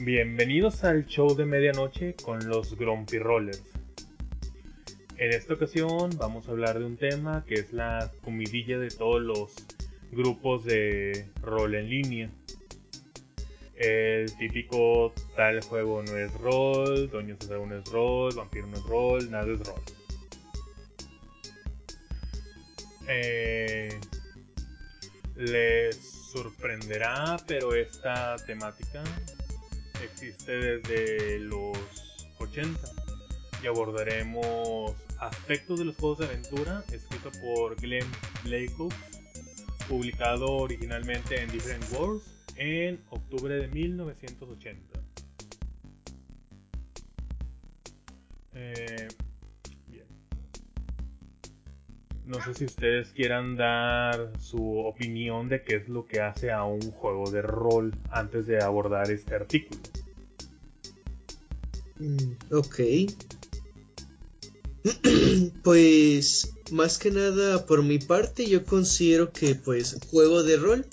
Bienvenidos al show de medianoche con los Grumpy Rollers. En esta ocasión vamos a hablar de un tema que es la comidilla de todos los grupos de rol en línea. El típico tal juego no es rol, Doño César no es rol, Vampiro no es rol, nada es rol. Eh, les sorprenderá, pero esta temática existe desde los 80 y abordaremos aspectos de los juegos de aventura escrito por Glenn Blackox, publicado originalmente en Different Worlds en octubre de 1980. Eh, No sé si ustedes quieran dar su opinión de qué es lo que hace a un juego de rol antes de abordar este artículo. Mm, ok. pues más que nada por mi parte yo considero que pues juego de rol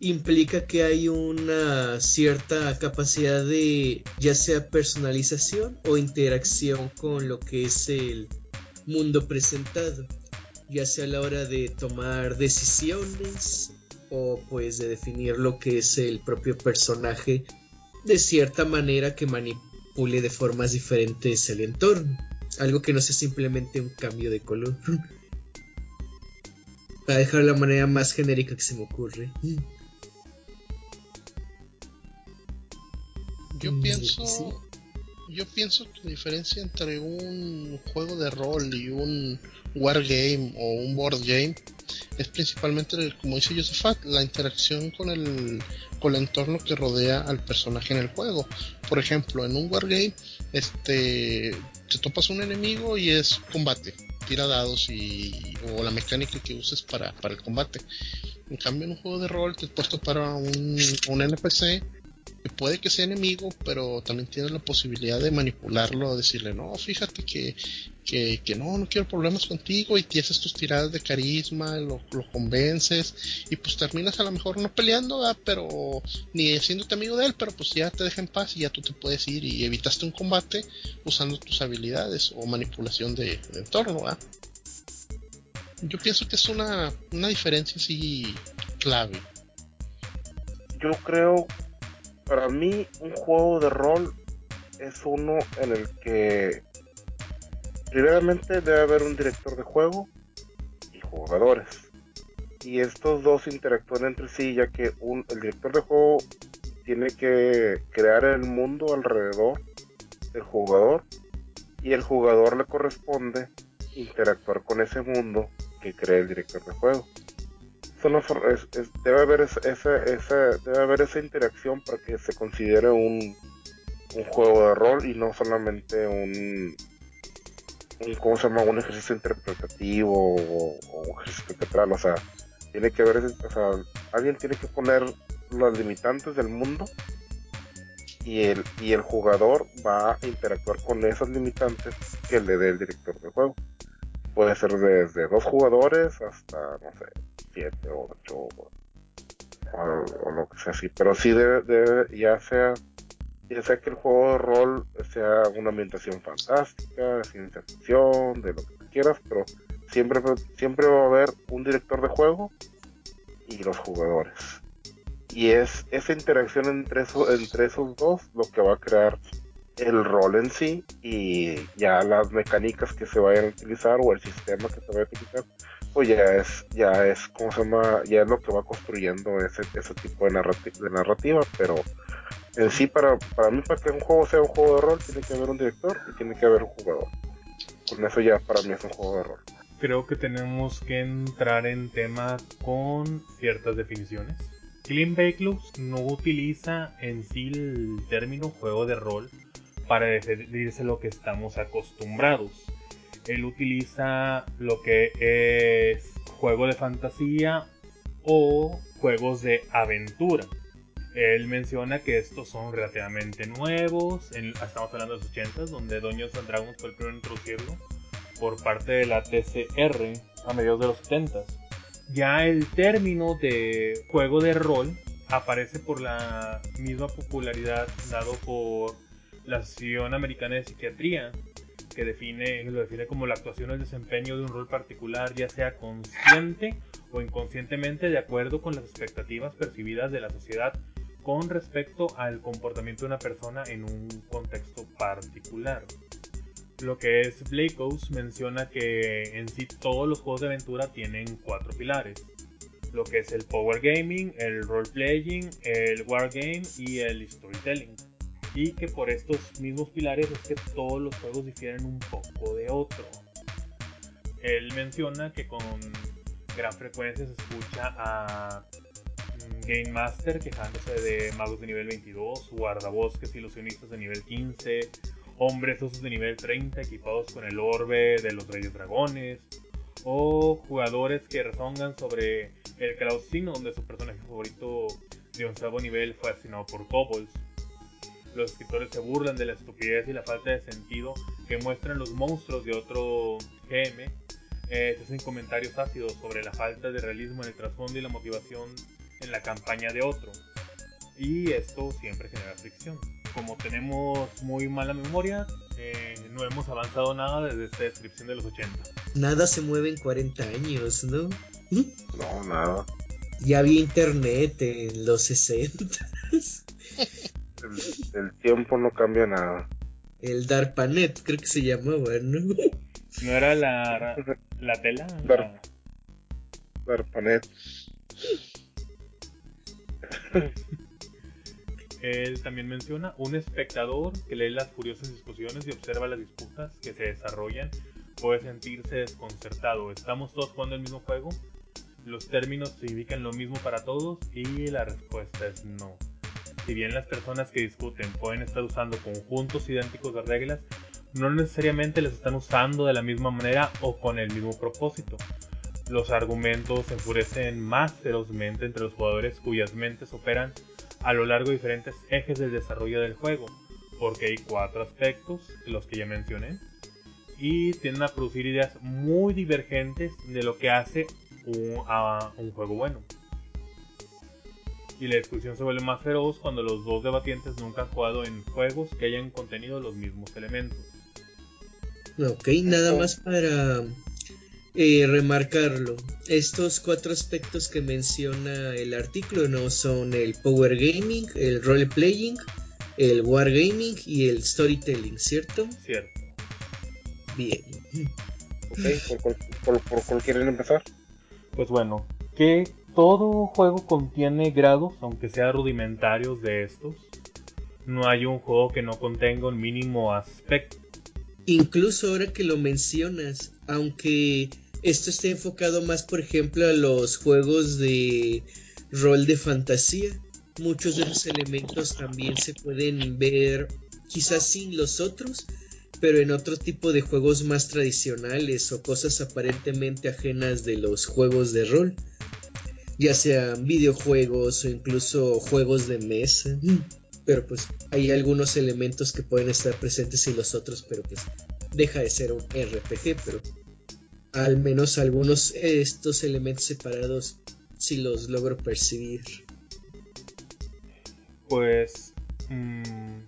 implica que hay una cierta capacidad de ya sea personalización o interacción con lo que es el mundo presentado, ya sea a la hora de tomar decisiones o pues de definir lo que es el propio personaje de cierta manera que manipule de formas diferentes el entorno, algo que no sea simplemente un cambio de color. Para dejar la manera más genérica que se me ocurre. Yo pienso, yo pienso que la diferencia entre un juego de rol y un wargame o un board game es principalmente, como dice Josephat, la interacción con el, con el entorno que rodea al personaje en el juego. Por ejemplo, en un wargame, este, te topas un enemigo y es combate, tira dados y, o la mecánica que uses para, para el combate. En cambio, en un juego de rol te puesto para un, un NPC puede que sea enemigo, pero también tienes la posibilidad de manipularlo, decirle, no, fíjate que, que, no, no quiero problemas contigo y te haces tus tiradas de carisma, lo, convences y pues terminas a lo mejor no peleando, pero ni haciéndote amigo de él, pero pues ya te deja en paz y ya tú te puedes ir y evitaste un combate usando tus habilidades o manipulación de, entorno. Yo pienso que es una, una diferencia así clave. Yo creo para mí un juego de rol es uno en el que primeramente debe haber un director de juego y jugadores. Y estos dos interactúan entre sí ya que el director de juego tiene que crear el mundo alrededor del jugador y el jugador le corresponde interactuar con ese mundo que crea el director de juego debe, haber esa, debe haber esa interacción para que se considere un, un juego de rol y no solamente un, un ¿cómo se llama? un ejercicio interpretativo o, un ejercicio teatral, o sea, tiene que haber, o alguien tiene que poner los limitantes del mundo y el, y el jugador va a interactuar con esos limitantes que le dé el director de juego. Puede ser desde dos jugadores hasta, no sé, 7 o 8 o, lo que sea así. Pero sí debe, ya sea ya sea que el juego de rol sea una ambientación fantástica, ciencia ficción, de lo que quieras, pero siempre, siempre va a haber un director de juego y los jugadores. Y es esa interacción entre, entre esos dos lo que va a crear el rol en sí y ya las mecánicas que se vayan a utilizar o el sistema que se vaya a utilizar pues ya es ya es como se llama ya es lo que va construyendo ese, ese tipo de, de narrativa pero en sí para, para mí para que un juego sea un juego de rol tiene que haber un director y tiene que haber un jugador. Con eso ya para mí es un juego de rol. Creo que tenemos que entrar en tema con ciertas definiciones. Clean Backloops no utiliza en sí el término juego de rol para referirse a lo que estamos acostumbrados. Él utiliza lo que es juego de fantasía o juegos de aventura. Él menciona que estos son relativamente nuevos. estamos hablando de los 80 donde Dungeons and Dragons fue el primero en introducirlo por parte de la TCR a mediados de los 70 Ya el término de juego de rol aparece por la misma popularidad dado por la Asociación Americana de Psiquiatría, que define, lo define como la actuación o el desempeño de un rol particular, ya sea consciente o inconscientemente, de acuerdo con las expectativas percibidas de la sociedad con respecto al comportamiento de una persona en un contexto particular. Lo que es Blakehouse menciona que en sí todos los juegos de aventura tienen cuatro pilares. Lo que es el power gaming, el role playing, el wargame y el storytelling. Y que por estos mismos pilares es que todos los juegos difieren un poco de otro. Él menciona que con gran frecuencia se escucha a Game Master quejándose de magos de nivel 22, guardabosques ilusionistas de nivel 15, hombres osos de nivel 30 equipados con el orbe de los reyes dragones, o jugadores que rezongan sobre el Clausino, donde su personaje favorito de onceavo nivel fue asesinado por kobolds. Los escritores se burlan de la estupidez y la falta de sentido que muestran los monstruos de otro GM. Eh, hacen comentarios ácidos sobre la falta de realismo en el trasfondo y la motivación en la campaña de otro. Y esto siempre genera fricción. Como tenemos muy mala memoria, eh, no hemos avanzado nada desde esta descripción de los 80. Nada se mueve en 40 años, ¿no? No, nada. Ya había internet en los 60. El, el tiempo no cambia nada. El DARPANET, creo que se llamaba, ¿no? ¿No era la, la tela? Dar- Darpanet. Él también menciona un espectador que lee las furiosas discusiones y observa las disputas que se desarrollan puede sentirse desconcertado. ¿Estamos todos jugando el mismo juego? Los términos significan lo mismo para todos y la respuesta es no. Si bien las personas que discuten pueden estar usando conjuntos idénticos de reglas, no necesariamente las están usando de la misma manera o con el mismo propósito. Los argumentos se enfurecen más ferozmente entre los jugadores cuyas mentes operan a lo largo de diferentes ejes del desarrollo del juego, porque hay cuatro aspectos, los que ya mencioné, y tienden a producir ideas muy divergentes de lo que hace a un juego bueno. Y la discusión se vuelve más feroz cuando los dos debatientes nunca han jugado en juegos que hayan contenido los mismos elementos. Ok, nada más para eh, remarcarlo. Estos cuatro aspectos que menciona el artículo no son el power gaming, el role playing, el wargaming y el storytelling, ¿cierto? Cierto. Bien. Ok, ¿por, cuál- por, por cuál quieren empezar? Pues bueno, que todo juego contiene grados, aunque sean rudimentarios de estos. No hay un juego que no contenga un mínimo aspecto. Incluso ahora que lo mencionas, aunque esto esté enfocado más, por ejemplo, a los juegos de rol de fantasía, muchos de los elementos también se pueden ver quizás sin los otros, pero en otro tipo de juegos más tradicionales o cosas aparentemente ajenas de los juegos de rol, ya sean videojuegos o incluso juegos de mesa. Pero pues hay algunos elementos que pueden estar presentes y los otros, pero pues deja de ser un RPG, pero al menos algunos de estos elementos separados sí los logro percibir. Pues mm,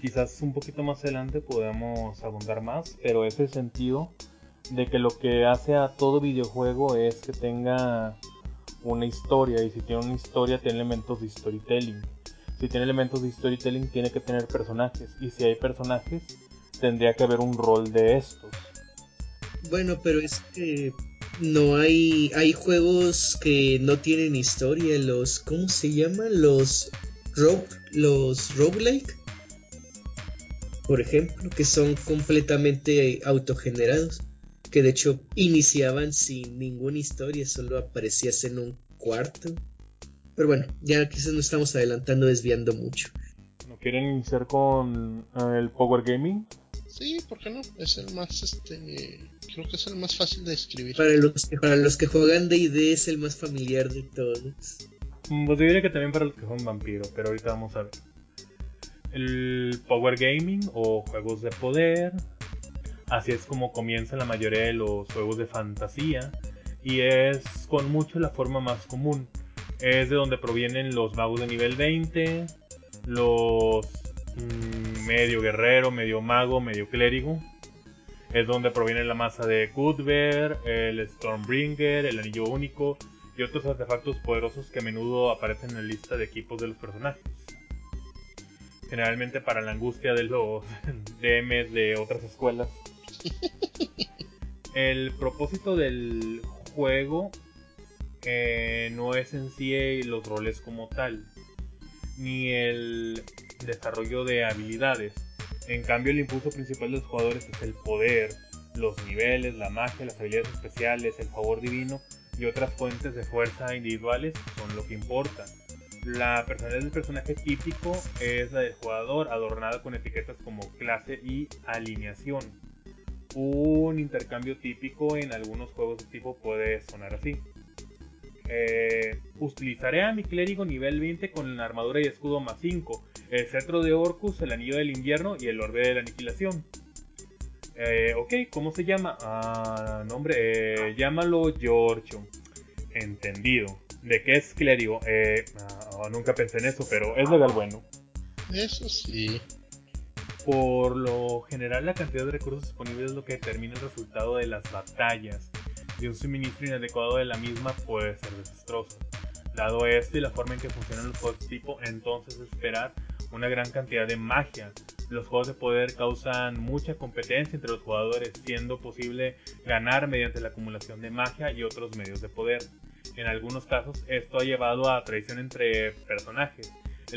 quizás un poquito más adelante podamos abundar más, pero es el sentido de que lo que hace a todo videojuego es que tenga una historia y si tiene una historia tiene elementos de storytelling. Si tiene elementos de storytelling tiene que tener personajes y si hay personajes tendría que haber un rol de estos. Bueno, pero es que no hay hay juegos que no tienen historia, los ¿cómo se llaman? Los rogue los roguelike. Por ejemplo, que son completamente autogenerados, que de hecho iniciaban sin ninguna historia, solo aparecías en un cuarto. Pero bueno, ya quizás nos estamos adelantando desviando mucho. ¿No quieren iniciar con eh, el Power Gaming? Sí, ¿por qué no? Es el más, este, creo que es el más fácil de escribir. Para los que, para los que juegan D&D es el más familiar de todos. Mm, Pues yo diría que también para los que son vampiros, pero ahorita vamos a ver. El Power Gaming o juegos de poder. Así es como comienzan la mayoría de los juegos de fantasía. Y es con mucho la forma más común. Es de donde provienen los magos de nivel 20, los mm, medio guerrero, medio mago, medio clérigo. Es donde proviene la masa de Cuthbert, el Stormbringer, el anillo único y otros artefactos poderosos que a menudo aparecen en la lista de equipos de los personajes. Generalmente para la angustia de los DMs de otras escuelas. El propósito del juego eh, no es en sí los roles como tal, ni el desarrollo de habilidades. En cambio, el impulso principal de los jugadores es el poder, los niveles, la magia, las habilidades especiales, el favor divino y otras fuentes de fuerza individuales son lo que importa. La personalidad del personaje típico es la del jugador, adornada con etiquetas como clase y alineación. Un intercambio típico en algunos juegos de tipo puede sonar así. Eh, utilizaré a mi clérigo nivel 20 con la armadura y escudo más 5, el cetro de Orcus, el anillo del invierno y el orbe de la aniquilación. Eh, ok, ¿cómo se llama? Ah, nombre, eh, llámalo Giorgio. Entendido. ¿De qué es clérigo? Eh, ah, nunca pensé en eso, pero es legal bueno. Eso sí. Por lo general, la cantidad de recursos disponibles es lo que determina el resultado de las batallas, y un suministro inadecuado de la misma puede ser desastroso. Dado esto y la forma en que funcionan los juegos de tipo, entonces esperar una gran cantidad de magia. Los juegos de poder causan mucha competencia entre los jugadores, siendo posible ganar mediante la acumulación de magia y otros medios de poder. En algunos casos, esto ha llevado a traición entre personajes,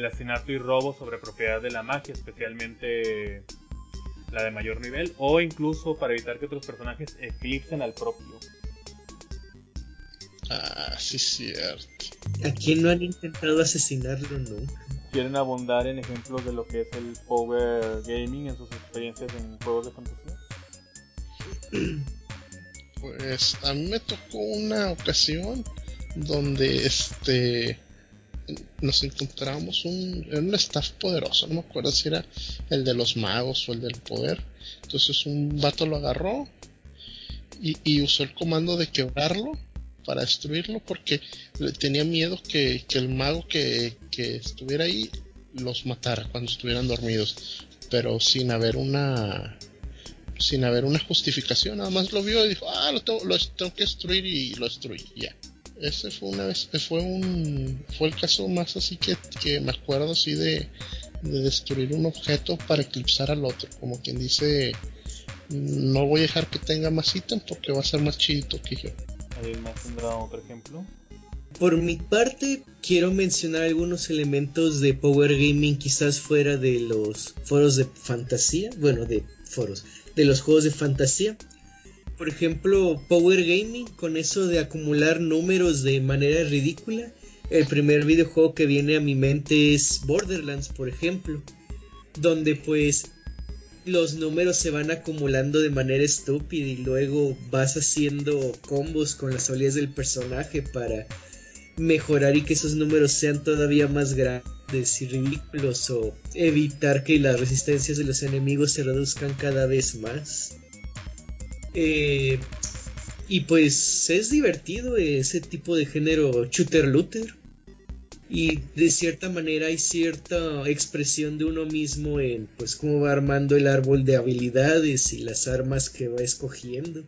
asesinato y robo sobre propiedad de la magia, especialmente la de mayor nivel, o incluso para evitar que otros personajes eclipsen al propio. Ah, sí, cierto. ¿A quién no han intentado asesinarlo nunca? ¿Quieren abundar en ejemplos de lo que es el Power Gaming en sus experiencias en juegos de fantasía? Pues a mí me tocó una ocasión donde este nos encontramos un, un staff poderoso, no me acuerdo si era el de los magos o el del poder. Entonces un vato lo agarró y, y usó el comando de quebrarlo para destruirlo porque tenía miedo que, que el mago que, que, estuviera ahí los matara cuando estuvieran dormidos, pero sin haber una sin haber una justificación, nada más lo vio y dijo, ah, lo tengo, lo tengo que destruir y lo destruí, ya. Ese fue una vez, fue un, fue el caso más así que, que me acuerdo así de, de destruir un objeto para eclipsar al otro, como quien dice, no voy a dejar que tenga más ítem porque va a ser más chidito que yo. ¿Alguien más tendrá otro ejemplo? Por mi parte, quiero mencionar algunos elementos de Power Gaming quizás fuera de los foros de fantasía, bueno, de foros, de los juegos de fantasía. Por ejemplo, Power Gaming, con eso de acumular números de manera ridícula. El primer videojuego que viene a mi mente es Borderlands, por ejemplo, donde pues los números se van acumulando de manera estúpida y luego vas haciendo combos con las habilidades del personaje para mejorar y que esos números sean todavía más grandes y ridículos o evitar que las resistencias de los enemigos se reduzcan cada vez más. Eh, y pues es divertido ese tipo de género shooter looter. Y de cierta manera hay cierta expresión de uno mismo en pues cómo va armando el árbol de habilidades y las armas que va escogiendo.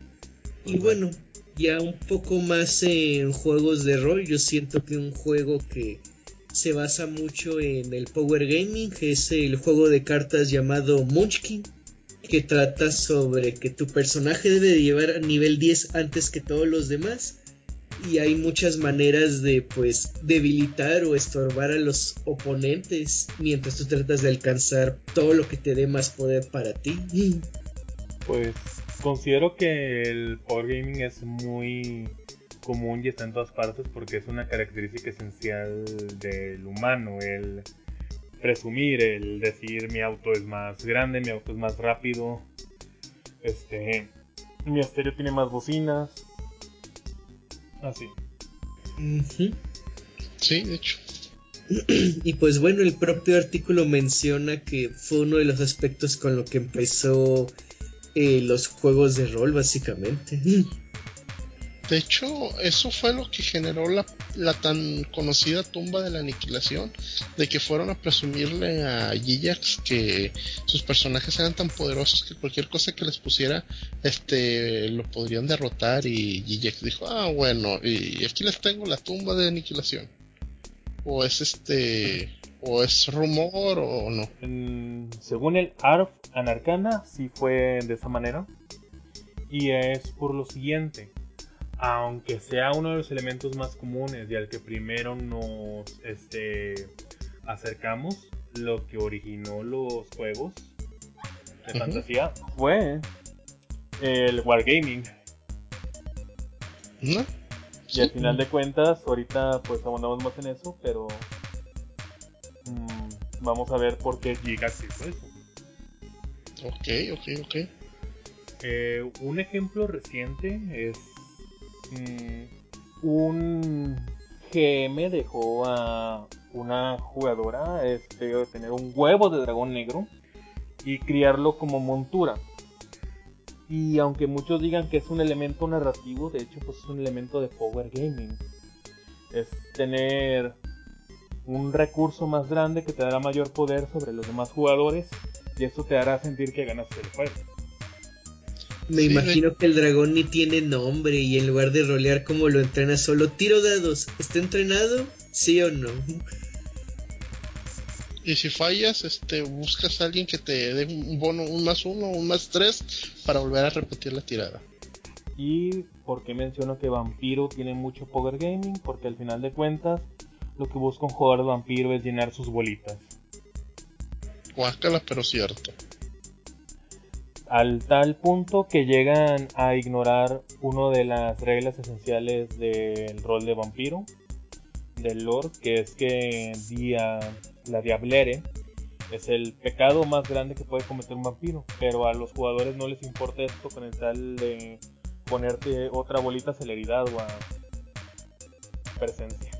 Y bueno, ya un poco más en juegos de rol, yo siento que un juego que se basa mucho en el power gaming es el juego de cartas llamado Munchkin que trata sobre que tu personaje debe llevar a nivel 10 antes que todos los demás y hay muchas maneras de pues debilitar o estorbar a los oponentes mientras tú tratas de alcanzar todo lo que te dé más poder para ti. Pues considero que el power gaming es muy común y está en todas partes porque es una característica esencial del humano, el presumir, el decir mi auto es más grande, mi auto es más rápido, este, mi estéreo tiene más bocinas, así. Sí, de hecho. Y pues bueno, el propio artículo menciona que fue uno de los aspectos con lo que empezó eh, los juegos de rol, básicamente. Eso fue lo que generó la, tan conocida tumba de la aniquilación, de que fueron a presumirle a Gigax que sus personajes eran tan poderosos que cualquier cosa que les pusiera, este, lo podrían derrotar y Gigax dijo, ah, bueno, y aquí les tengo la tumba de aniquilación. O es este, o es rumor o no. según el ARF Anarcana, sí fue de esa manera. Y es por lo siguiente aunque sea uno de los elementos más comunes y al que primero nos este, acercamos, lo que originó los juegos de fantasía fue el wargaming. Y al final de cuentas, ahorita pues abundamos más en eso, pero mm, vamos a ver por qué Gigax hizo eso. Ok, ok, ok. Eh, un ejemplo reciente es Un GM dejó a una jugadora este, tener un huevo de dragón negro y criarlo como montura. Y aunque muchos digan que es un elemento narrativo, de hecho pues es un elemento de power gaming. Es tener un recurso más grande que te dará mayor poder sobre los demás jugadores y eso te hará sentir que ganas el juego. Me imagino que el dragón ni tiene nombre y en lugar de rolear como lo entrena solo tiro dados. ¿Está entrenado? ¿Sí o no? Y si fallas, este, buscas a alguien que te dé un bono, un más uno, un más tres, para volver a repetir la tirada. ¿Y por qué menciono que Vampiro tiene mucho Power Gaming? Porque al final de cuentas, lo que busca un jugador de Vampiro es llenar sus bolitas. Guácala, pero cierto al tal punto que llegan a ignorar una de las reglas esenciales del rol de vampiro, del Lord, que es que la diablere es el pecado más grande que puede cometer un vampiro, pero a los jugadores no les importa esto con el tal de ponerte otra bolita celeridad o a presencia.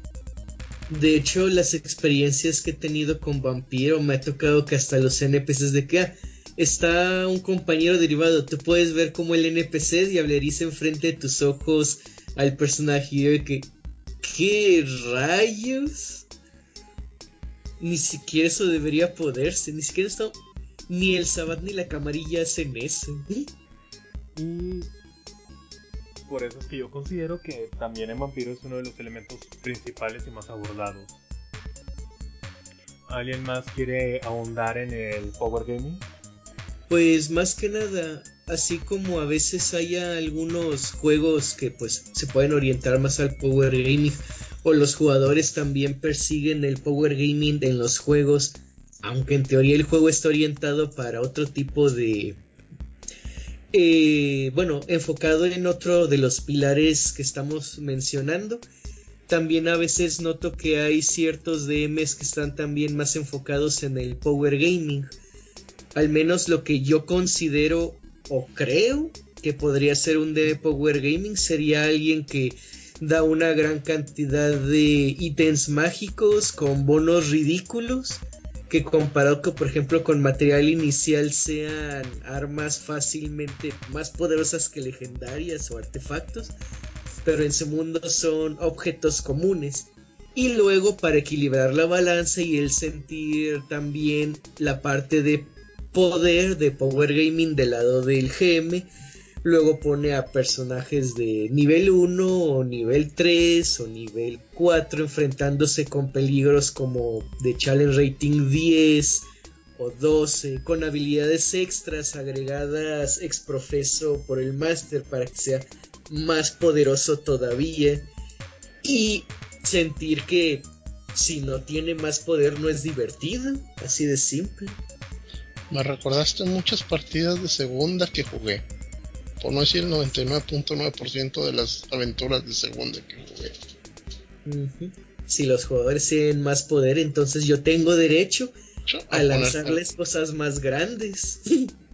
De hecho, las experiencias que he tenido con vampiro me ha tocado que hasta los NPCs de que ah, está un compañero derivado. Tú puedes ver como el NPC diableriza enfrente de tus ojos al personaje y que. ¿Qué rayos? Ni siquiera eso debería poderse. Ni siquiera esto. Ni el Sabat ni la camarilla hacen eso. Y por eso es que yo considero que también en Vampiro es uno de los elementos principales y más abordados. ¿Alguien más quiere ahondar en el Power Gaming? Pues más que nada, así como a veces hay algunos juegos que pues se pueden orientar más al power gaming o los jugadores también persiguen el power gaming en los juegos, aunque en teoría el juego está orientado para otro tipo de eh, bueno, enfocado en otro de los pilares que estamos mencionando. También a veces noto que hay ciertos DMs que están también más enfocados en el power gaming al menos lo que yo considero o creo que podría ser un de Power Gaming sería alguien que da una gran cantidad de ítems mágicos con bonos ridículos que comparado con por ejemplo con material inicial sean armas fácilmente más poderosas que legendarias o artefactos pero en su mundo son objetos comunes. Y luego para equilibrar la balanza y el sentir también la parte de poder de Power Gaming del lado del GM. Luego pone a personajes de nivel 1 o nivel 3 o nivel 4 enfrentándose con peligros como de Challenge Rating 10 o 12 con habilidades extras agregadas ex profeso por el Master para que sea más poderoso todavía y sentir que si no tiene más poder no es divertido, así de simple. Me recordaste muchas partidas de segunda que jugué. Por no decir el 99.9% de las aventuras de segunda que jugué. Si los jugadores tienen más poder, entonces yo tengo derecho a, lanzarles cosas más grandes.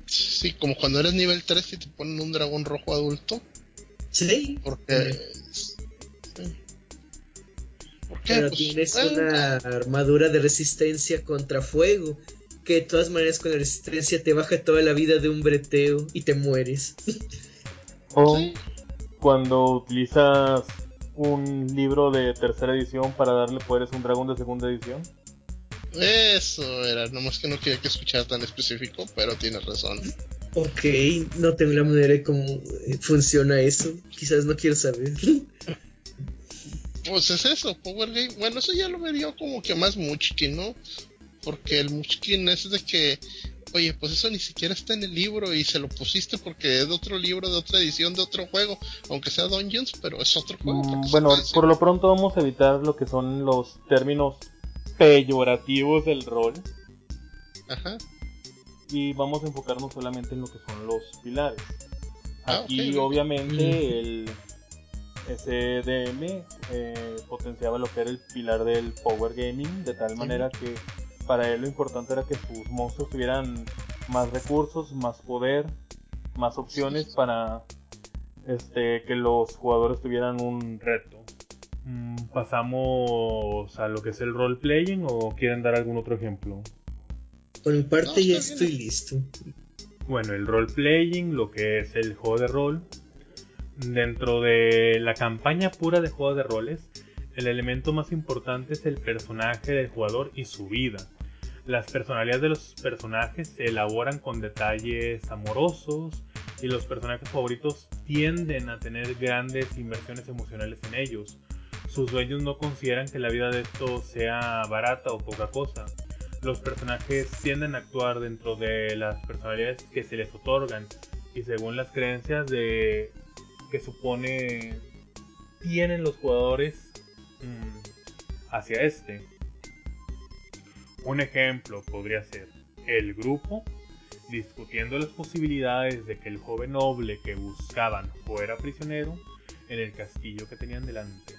sí, como cuando eres nivel 3 y te ponen un dragón rojo adulto. Sí. Porque. Pero pues, tienes una armadura de resistencia contra fuego que de todas maneras con la resistencia te baja toda la vida de un breteo y te mueres. o, cuando utilizas un libro de tercera edición para darle poderes a un dragón de segunda edición. Eso era, nomás que no quería que escuchar tan específico, pero tienes razón. Ok, no tengo la manera de cómo eh, funciona eso. Quizás no quiero saber. Pues es eso, Power Game. Bueno, eso ya lo vería como que más Munchkin, ¿no? Porque el Munchkin es de que, oye, pues eso ni siquiera está en el libro y se lo pusiste porque es de otro libro, de otra edición, de otro juego, aunque sea Dungeons, pero es otro juego. Mm, bueno, por lo pronto vamos a evitar lo que son los términos peyorativos del rol. Ajá. Y vamos a enfocarnos solamente en lo que son los pilares. Ah, Aquí obviamente el SDM eh, potenciaba lo que era el pilar del Power Gaming, de tal manera que para él lo importante era que sus monstruos tuvieran más recursos, más poder, más opciones para este que los jugadores tuvieran un reto. Mm, Pasamos a lo que es el role playing o quieren dar algún otro ejemplo. Por mi parte No, ya estoy bien. listo. Bueno, el role playing, lo que es el juego de rol. Dentro de la campaña pura de juego de roles, el elemento más importante es el personaje del jugador y su vida. Las personalidades de los personajes se elaboran con detalles amorosos y los personajes favoritos tienden a tener grandes inversiones emocionales en ellos. Sus dueños no consideran que la vida de estos sea barata o poca cosa. Los personajes tienden a actuar dentro de las personalidades que se les otorgan y según las creencias de que supone tienen los jugadores mm, hacia este. Un ejemplo podría ser el grupo discutiendo las posibilidades de que el joven noble que buscaban fuera prisionero en el castillo que tenían delante.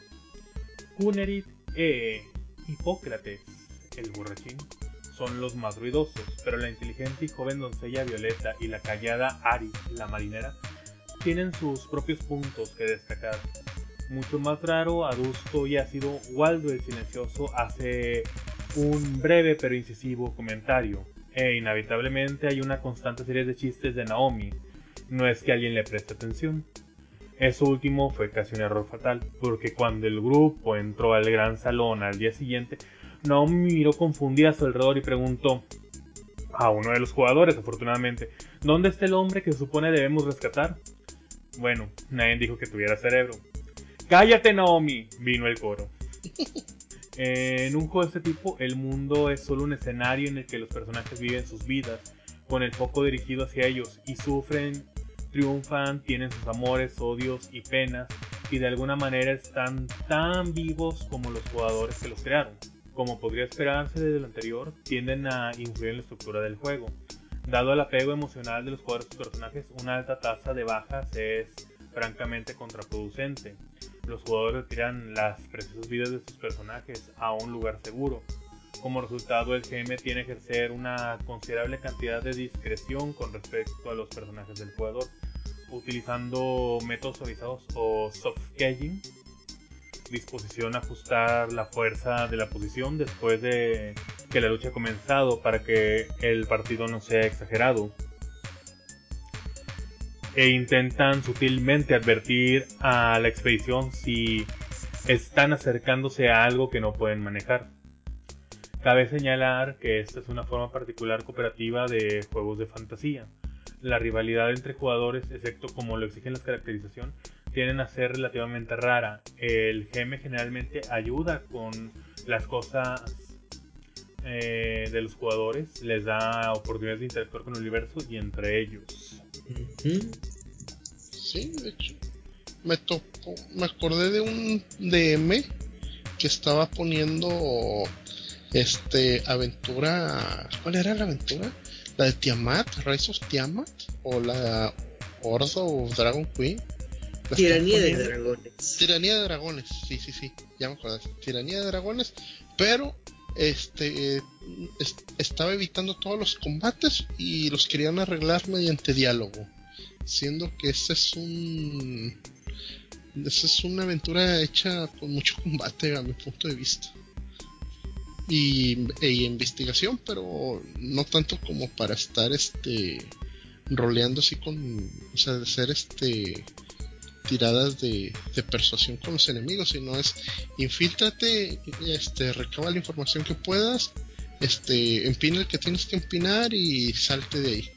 Cunerit e Hipócrates, el borrachín, son los más ruidosos, pero la inteligente y joven doncella Violeta y la callada Aris, la marinera, tienen sus propios puntos que destacar. Mucho más raro, adusto y ácido, Waldo el Silencioso hace un breve pero incisivo comentario, e inevitablemente hay una constante serie de chistes de Naomi. No es que alguien le preste atención. Eso último fue casi un error fatal, porque cuando el grupo entró al gran salón al día siguiente, Naomi miró confundida a su alrededor y preguntó a uno de los jugadores, afortunadamente, ¿dónde está el hombre que se supone debemos rescatar? Bueno, nadie dijo que tuviera cerebro. ¡Cállate, Naomi! vino el coro. En un juego de este tipo, el mundo es solo un escenario en el que los personajes viven sus vidas, con el foco dirigido hacia ellos, y sufren, triunfan, tienen sus amores, odios y penas, y de alguna manera están tan vivos como los jugadores que los crearon. Como podría esperarse desde lo anterior, tienden a influir en la estructura del juego. Dado el apego emocional de los jugadores sus personajes, una alta tasa de bajas es francamente contraproducente. Los jugadores retiran las preciosas vidas de sus personajes a un lugar seguro. Como resultado, el GM tiene que ejercer una considerable cantidad de discreción con respecto a los personajes del jugador, utilizando métodos suavizados o soft caging, disposición a ajustar la fuerza de la posición después de que la lucha ha comenzado para que el partido no sea exagerado. E intentan sutilmente advertir a la expedición si están acercándose a algo que no pueden manejar. Cabe señalar que esta es una forma particular cooperativa de juegos de fantasía. La rivalidad entre jugadores, excepto como lo exigen las caracterizaciones, tienden a ser relativamente rara. El GM generalmente ayuda con las cosas eh, de los jugadores, les da oportunidades de interactuar con el universo y entre ellos. Sí, de hecho. Me tocó, me acordé de un DM que estaba poniendo este aventura. ¿Cuál era la aventura? ¿La de Tiamat? ¿Rise of Tiamat? ¿O la Ordo of Dragon Queen? La Tiranía de dragones. Tiranía de dragones, sí, sí, sí, ya me acordé. Tiranía de dragones, pero este es- estaba evitando todos los combates y los querían arreglar mediante diálogo, siendo que ese es un esa es una aventura hecha con mucho combate a mi punto de vista. Y, e investigación, pero no tanto como para estar este roleando así con, o sea, de ser este tiradas de, persuasión con los enemigos, sino es infiltrate, este, recaba la información que puedas, este, empina el que tienes que empinar y salte de ahí.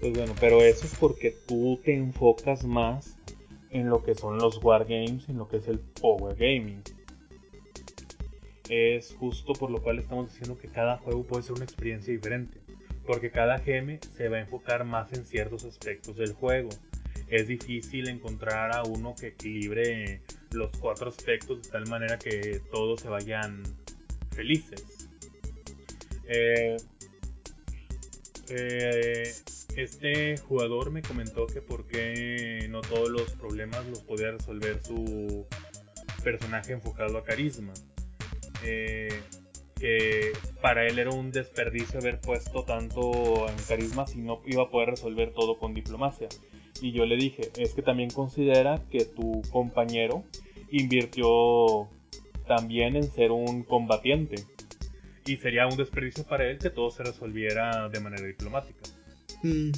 Pues bueno, pero eso es porque tú te enfocas más en lo que son los wargames, en lo que es el power gaming. Es justo por lo cual estamos diciendo que cada juego puede ser una experiencia diferente, porque cada GM se va a enfocar más en ciertos aspectos del juego. Es difícil encontrar a uno que equilibre los cuatro aspectos de tal manera que todos se vayan felices. Eh, eh, este jugador me comentó que por qué no todos los problemas los podía resolver su personaje enfocado a carisma. Eh, que para él era un desperdicio haber puesto tanto en carisma si no iba a poder resolver todo con diplomacia. Y yo le dije, es que también considera que tu compañero invirtió también en ser un combatiente. Y sería un desperdicio para él que todo se resolviera de manera diplomática. Mm.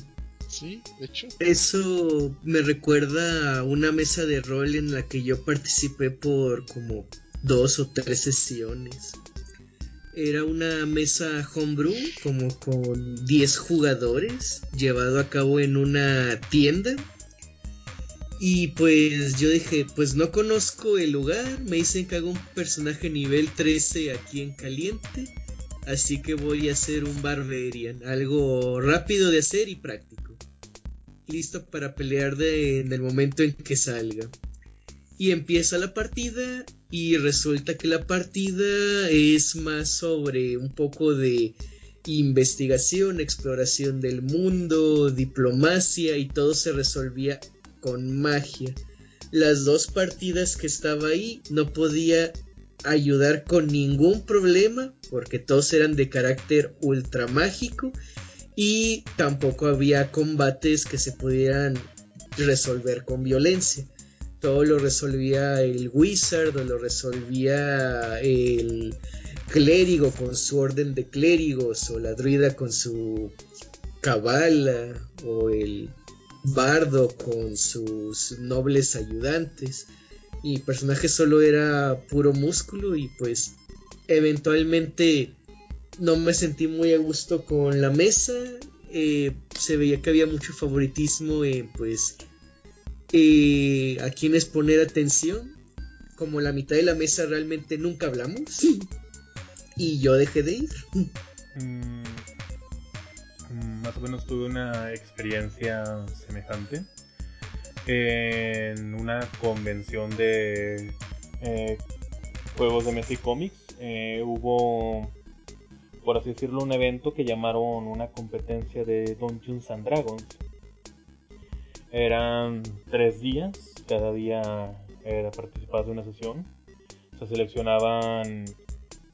Sí, de hecho. Eso me recuerda a una mesa de rol en la que yo participé por como dos o tres sesiones. Era una mesa homebrew, como con 10 jugadores, llevado a cabo en una tienda. Y pues yo dije, pues no conozco el lugar, me dicen que hago un personaje nivel 13 aquí en caliente. Así que voy a hacer un Barbarian, algo rápido de hacer y práctico. Listo para pelear en el momento en que salga. Y empieza la partida y resulta que la partida es más sobre un poco de investigación, exploración del mundo, diplomacia y todo se resolvía con magia. Las dos partidas que estaba ahí no podía ayudar con ningún problema porque todos eran de carácter ultra mágico y tampoco había combates que se pudieran resolver con violencia. Todo lo resolvía el wizard o lo resolvía el clérigo con su orden de clérigos o la druida con su cabala o el bardo con sus nobles ayudantes mi personaje solo era puro músculo y pues eventualmente no me sentí muy a gusto con la mesa. Eh, se veía que había mucho favoritismo en pues eh, a quienes poner atención. Como la mitad de la mesa realmente nunca hablamos. y yo dejé de ir. Mm, más o menos tuve una experiencia semejante en una convención de eh, juegos de mesa y cómics. Eh, hubo, por así decirlo, un evento que llamaron una competencia de Dungeons and Dragons. Eran tres días, cada día era participar de una sesión. Se seleccionaban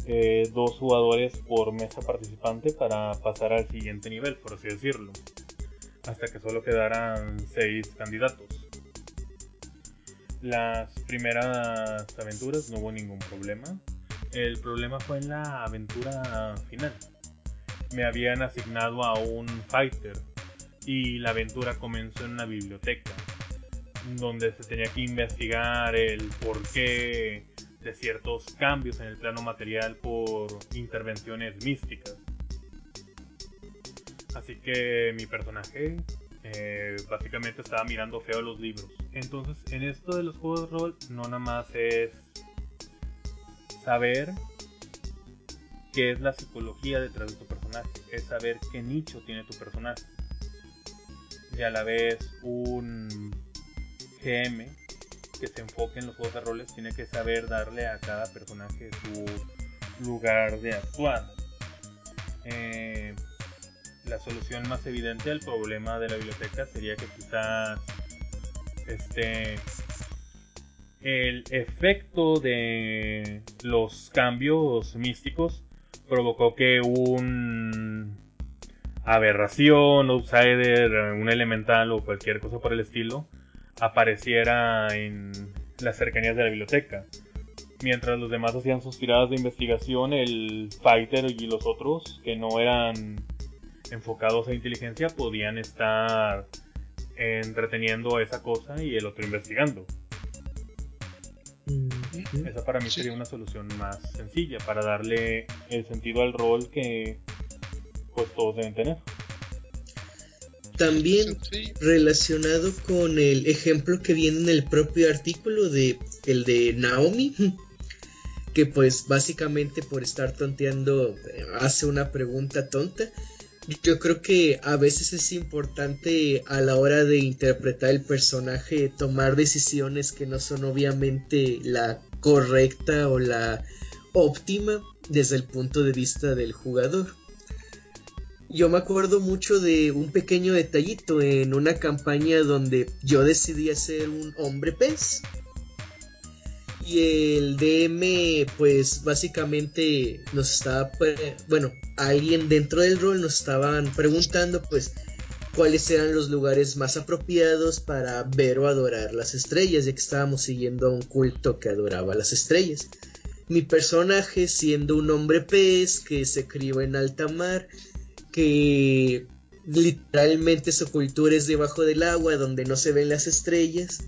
eh, dos jugadores por mesa participante para pasar al siguiente nivel, por así decirlo hasta que solo quedaran seis candidatos. Las primeras aventuras no hubo ningún problema. El problema fue en la aventura final. Me habían asignado a un fighter y la aventura comenzó en una biblioteca donde se tenía que investigar el porqué de ciertos cambios en el plano material por intervenciones místicas. Así que mi personaje eh, básicamente estaba mirando feo los libros. Entonces, en esto de los juegos de rol, no nada más es saber qué es la psicología detrás de tu personaje, es saber qué nicho tiene tu personaje. Y a la vez, un GM que se enfoque en los juegos de roles tiene que saber darle a cada personaje su lugar de actuar. Eh, la solución más evidente al problema de la biblioteca sería que quizás este el efecto de los cambios místicos provocó que un aberración, outsider, un elemental o cualquier cosa por el estilo apareciera en las cercanías de la biblioteca. Mientras los demás hacían sus tiradas de investigación, el fighter y los otros, que no eran enfocados a inteligencia podían estar entreteniendo a esa cosa y el otro investigando. Ujú. Esa para mí Sí. sería una solución más sencilla para darle el sentido al rol que pues todos deben tener. También relacionado con el ejemplo que viene en el propio artículo de el de Naomi que pues básicamente por estar tonteando eh, hace una pregunta tonta. Yo creo que a veces es importante a la hora de interpretar el personaje tomar decisiones que no son obviamente la correcta o la óptima desde el punto de vista del jugador yo me acuerdo mucho de un pequeño detallito en una campaña donde yo decidí hacer un hombre pez. Y el DM, pues básicamente nos estaba, bueno, alguien dentro del rol nos estaban preguntando, pues, cuáles eran los lugares más apropiados para ver o adorar las estrellas, ya que estábamos siguiendo a un culto que adoraba las estrellas. Mi personaje, siendo un hombre pez que se crió en alta mar, que literalmente su cultura es debajo del agua donde no se ven las estrellas.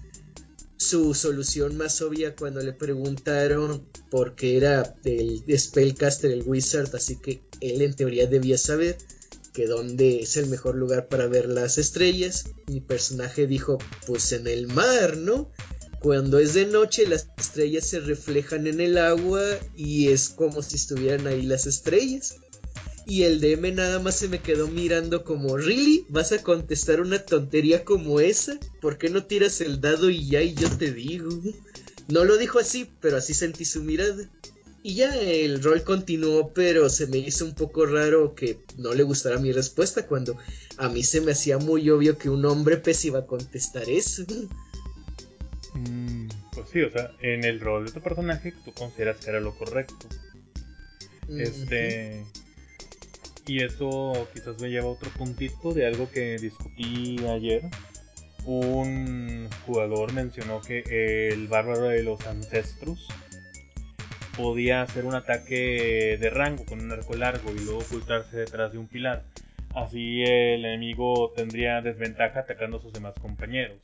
Su solución más obvia cuando le preguntaron por qué era el spellcaster, el wizard, así que él en teoría debía saber que dónde es el mejor lugar para ver las estrellas. Mi personaje dijo, pues en el mar, ¿no? Cuando es de noche las estrellas se reflejan en el agua y es como si estuvieran ahí las estrellas. Y el DM nada más se me quedó mirando como, ¿really? ¿Vas a contestar una tontería como esa? ¿Por qué no tiras el dado y ya y yo te digo? No lo dijo así, pero así sentí su mirada. Y ya el rol continuó, pero se me hizo un poco raro que no le gustara mi respuesta cuando a mí se me hacía muy obvio que un hombre pez iba a contestar eso. Mm, pues sí, o sea, en el rol de tu personaje tú consideras que era lo correcto. Este. Y eso quizás me lleva a otro puntito de algo que discutí ayer. Un jugador mencionó que el bárbaro de los ancestros podía hacer un ataque de rango con un arco largo y luego ocultarse detrás de un pilar. Así el enemigo tendría desventaja atacando a sus demás compañeros.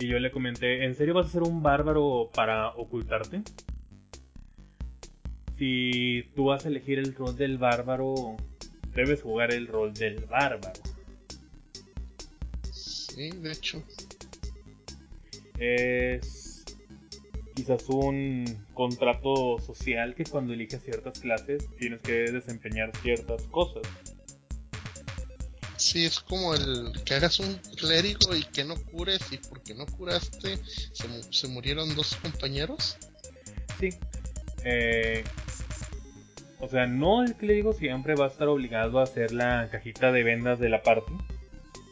Y yo le comenté, ¿en serio vas a ser un bárbaro para ocultarte? Si tú vas a elegir el rol del bárbaro, debes jugar el rol del bárbaro. sí, de hecho. Es quizás un contrato social que cuando eliges ciertas clases tienes que desempeñar ciertas cosas. Sí, es como el que hagas un clérigo y que no cures y porque no curaste se, mu- se murieron dos compañeros. Sí. Eh, o sea, no el clérigo siempre va a estar obligado a hacer la cajita de vendas de la party.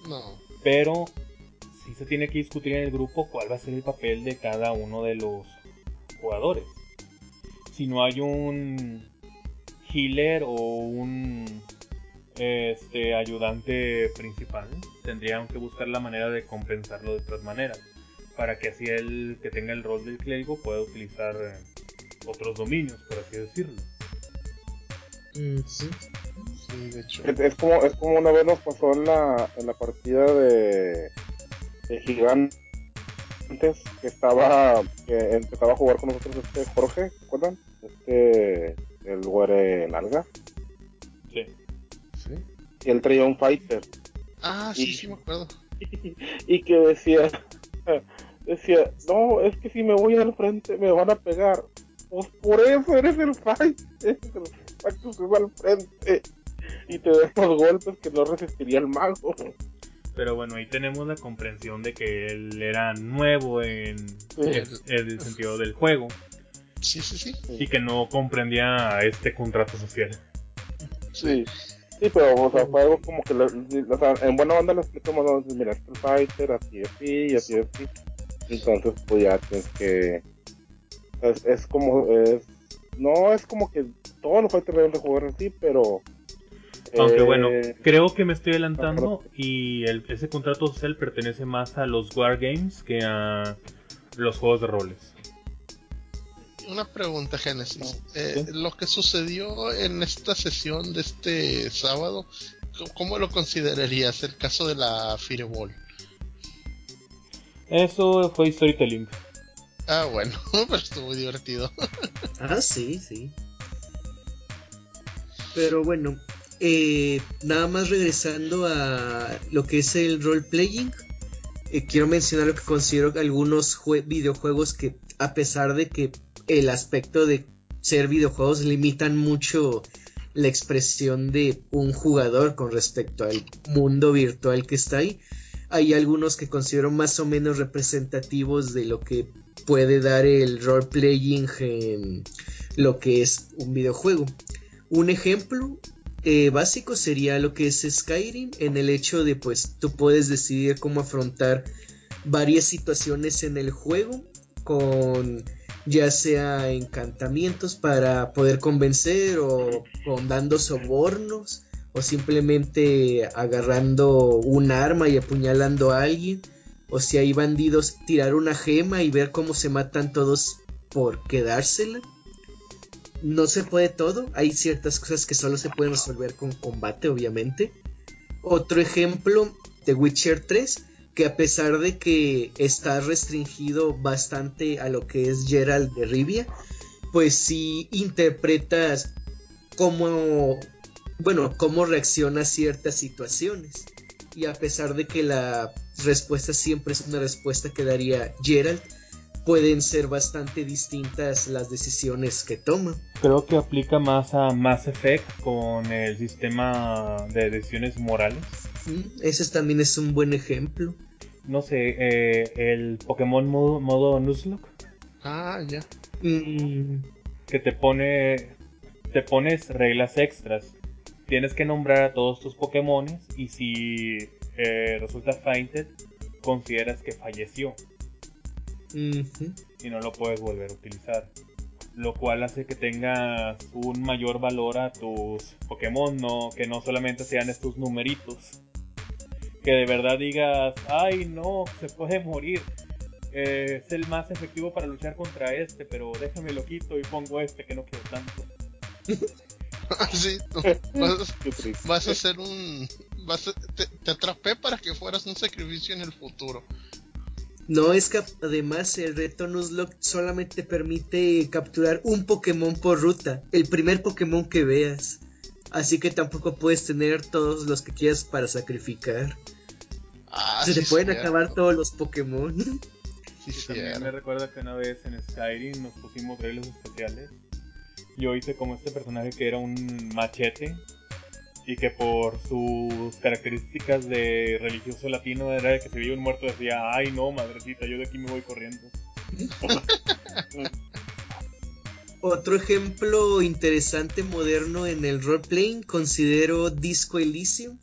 No, Pero sí se tiene que discutir en el grupo cuál va a ser el papel de cada uno de los jugadores. Si no hay un healer o un este ayudante principal, tendrían que buscar la manera de compensarlo de otras maneras. Para que así el que tenga el rol del clérigo pueda utilizar eh, otros dominios, por así decirlo. Ujú. sí, de hecho. Es, es como, es como una vez nos pasó en la, en la partida de, de Gigantes que estaba que empezaba a jugar con nosotros este Jorge, ¿se acuerdan? Este el güere nalga Sí. Sí. y él traía un fighter Ah, sí, Y- sí me acuerdo. y que decía decía no es que si me voy al frente me van a pegar pues por eso eres el fighter para que se va al frente y te den los golpes que no resistiría el mago Pero bueno, ahí tenemos la comprensión de que él era nuevo en Sí. el sentido del juego Sí, sí, sí. y que no comprendía este contrato social. Sí, sí, pero o sea, fue algo como que, le- o sea, en buena onda le explicamos, ¿no? mira, este Fighter, así, así, y así, así. Entonces, pues ya tienes que. Es, es como. Es, no es como que todos los Fighters deben de jugar así, pero. Aunque eh, bueno, creo que me estoy adelantando y el- ese contrato social pertenece más a los wargames que a los juegos de roles. Una pregunta, Génesis. Eh, Sí. Lo que sucedió en esta sesión de este sábado, ¿cómo- ¿cómo lo considerarías el caso de la Fireball? Eso fue storytelling. Ah, bueno, pero estuvo divertido. ah, sí, sí. Pero bueno, eh, nada más regresando a lo que es el role playing, eh, quiero mencionar lo que considero algunos videojuegos que a pesar de que el aspecto de ser videojuegos limitan mucho la expresión de un jugador con respecto al mundo virtual que está ahí, hay algunos que considero más o menos representativos de lo que puede dar el role playing en lo que es un videojuego. Un ejemplo eh, básico sería lo que es Skyrim en el hecho de pues tú puedes decidir cómo afrontar varias situaciones en el juego con ya sea encantamientos para poder convencer o con dando sobornos o simplemente agarrando un arma y apuñalando a alguien o si hay bandidos tirar una gema y ver cómo se matan todos por quedársela no se puede todo, hay ciertas cosas que solo se pueden resolver con combate, obviamente. Otro ejemplo, The Witcher 3, que a pesar de que está restringido bastante a lo que es Gerald de Rivia, pues si interpretas cómo, bueno, cómo reacciona a ciertas situaciones. Y a pesar de que la respuesta siempre es una respuesta que daría Gerald, pueden ser bastante distintas las decisiones que toma. Creo que aplica más a Mass Effect con el sistema de decisiones morales. Ese también es un buen ejemplo. No sé, eh, el Pokémon modo, modo Nuzlocke. Ah, ya. Mm. Que te pone. Te pones reglas extras. Tienes que nombrar a todos tus Pokémon y si eh, resulta fainted, consideras que falleció y no lo puedes volver a utilizar. Lo cual hace que tengas un mayor valor a tus Pokémon, no, que no solamente sean estos numeritos. Que de verdad digas, ay no, se puede morir. Eh, es el más efectivo para luchar contra este, pero déjame lo quito y pongo este que no quiero tanto. sí, vas, a hacer un... te, te atrapé para que fueras un sacrificio en el futuro. No, es que además el reto Nuzlocke solamente permite capturar un Pokémon por ruta, el primer Pokémon que veas. Así que tampoco puedes tener todos los que quieras para sacrificar. Ah, Se te pueden acabar todos los Pokémon. Sí, también me recuerda que una vez en Skyrim nos pusimos reglas especiales. Yo hice como este personaje que era un machete y que por sus características de religioso latino era que se veía un muerto decía, ay no, madrecita, yo de aquí me voy corriendo. Otro ejemplo interesante moderno en el roleplaying considero Disco Elysium,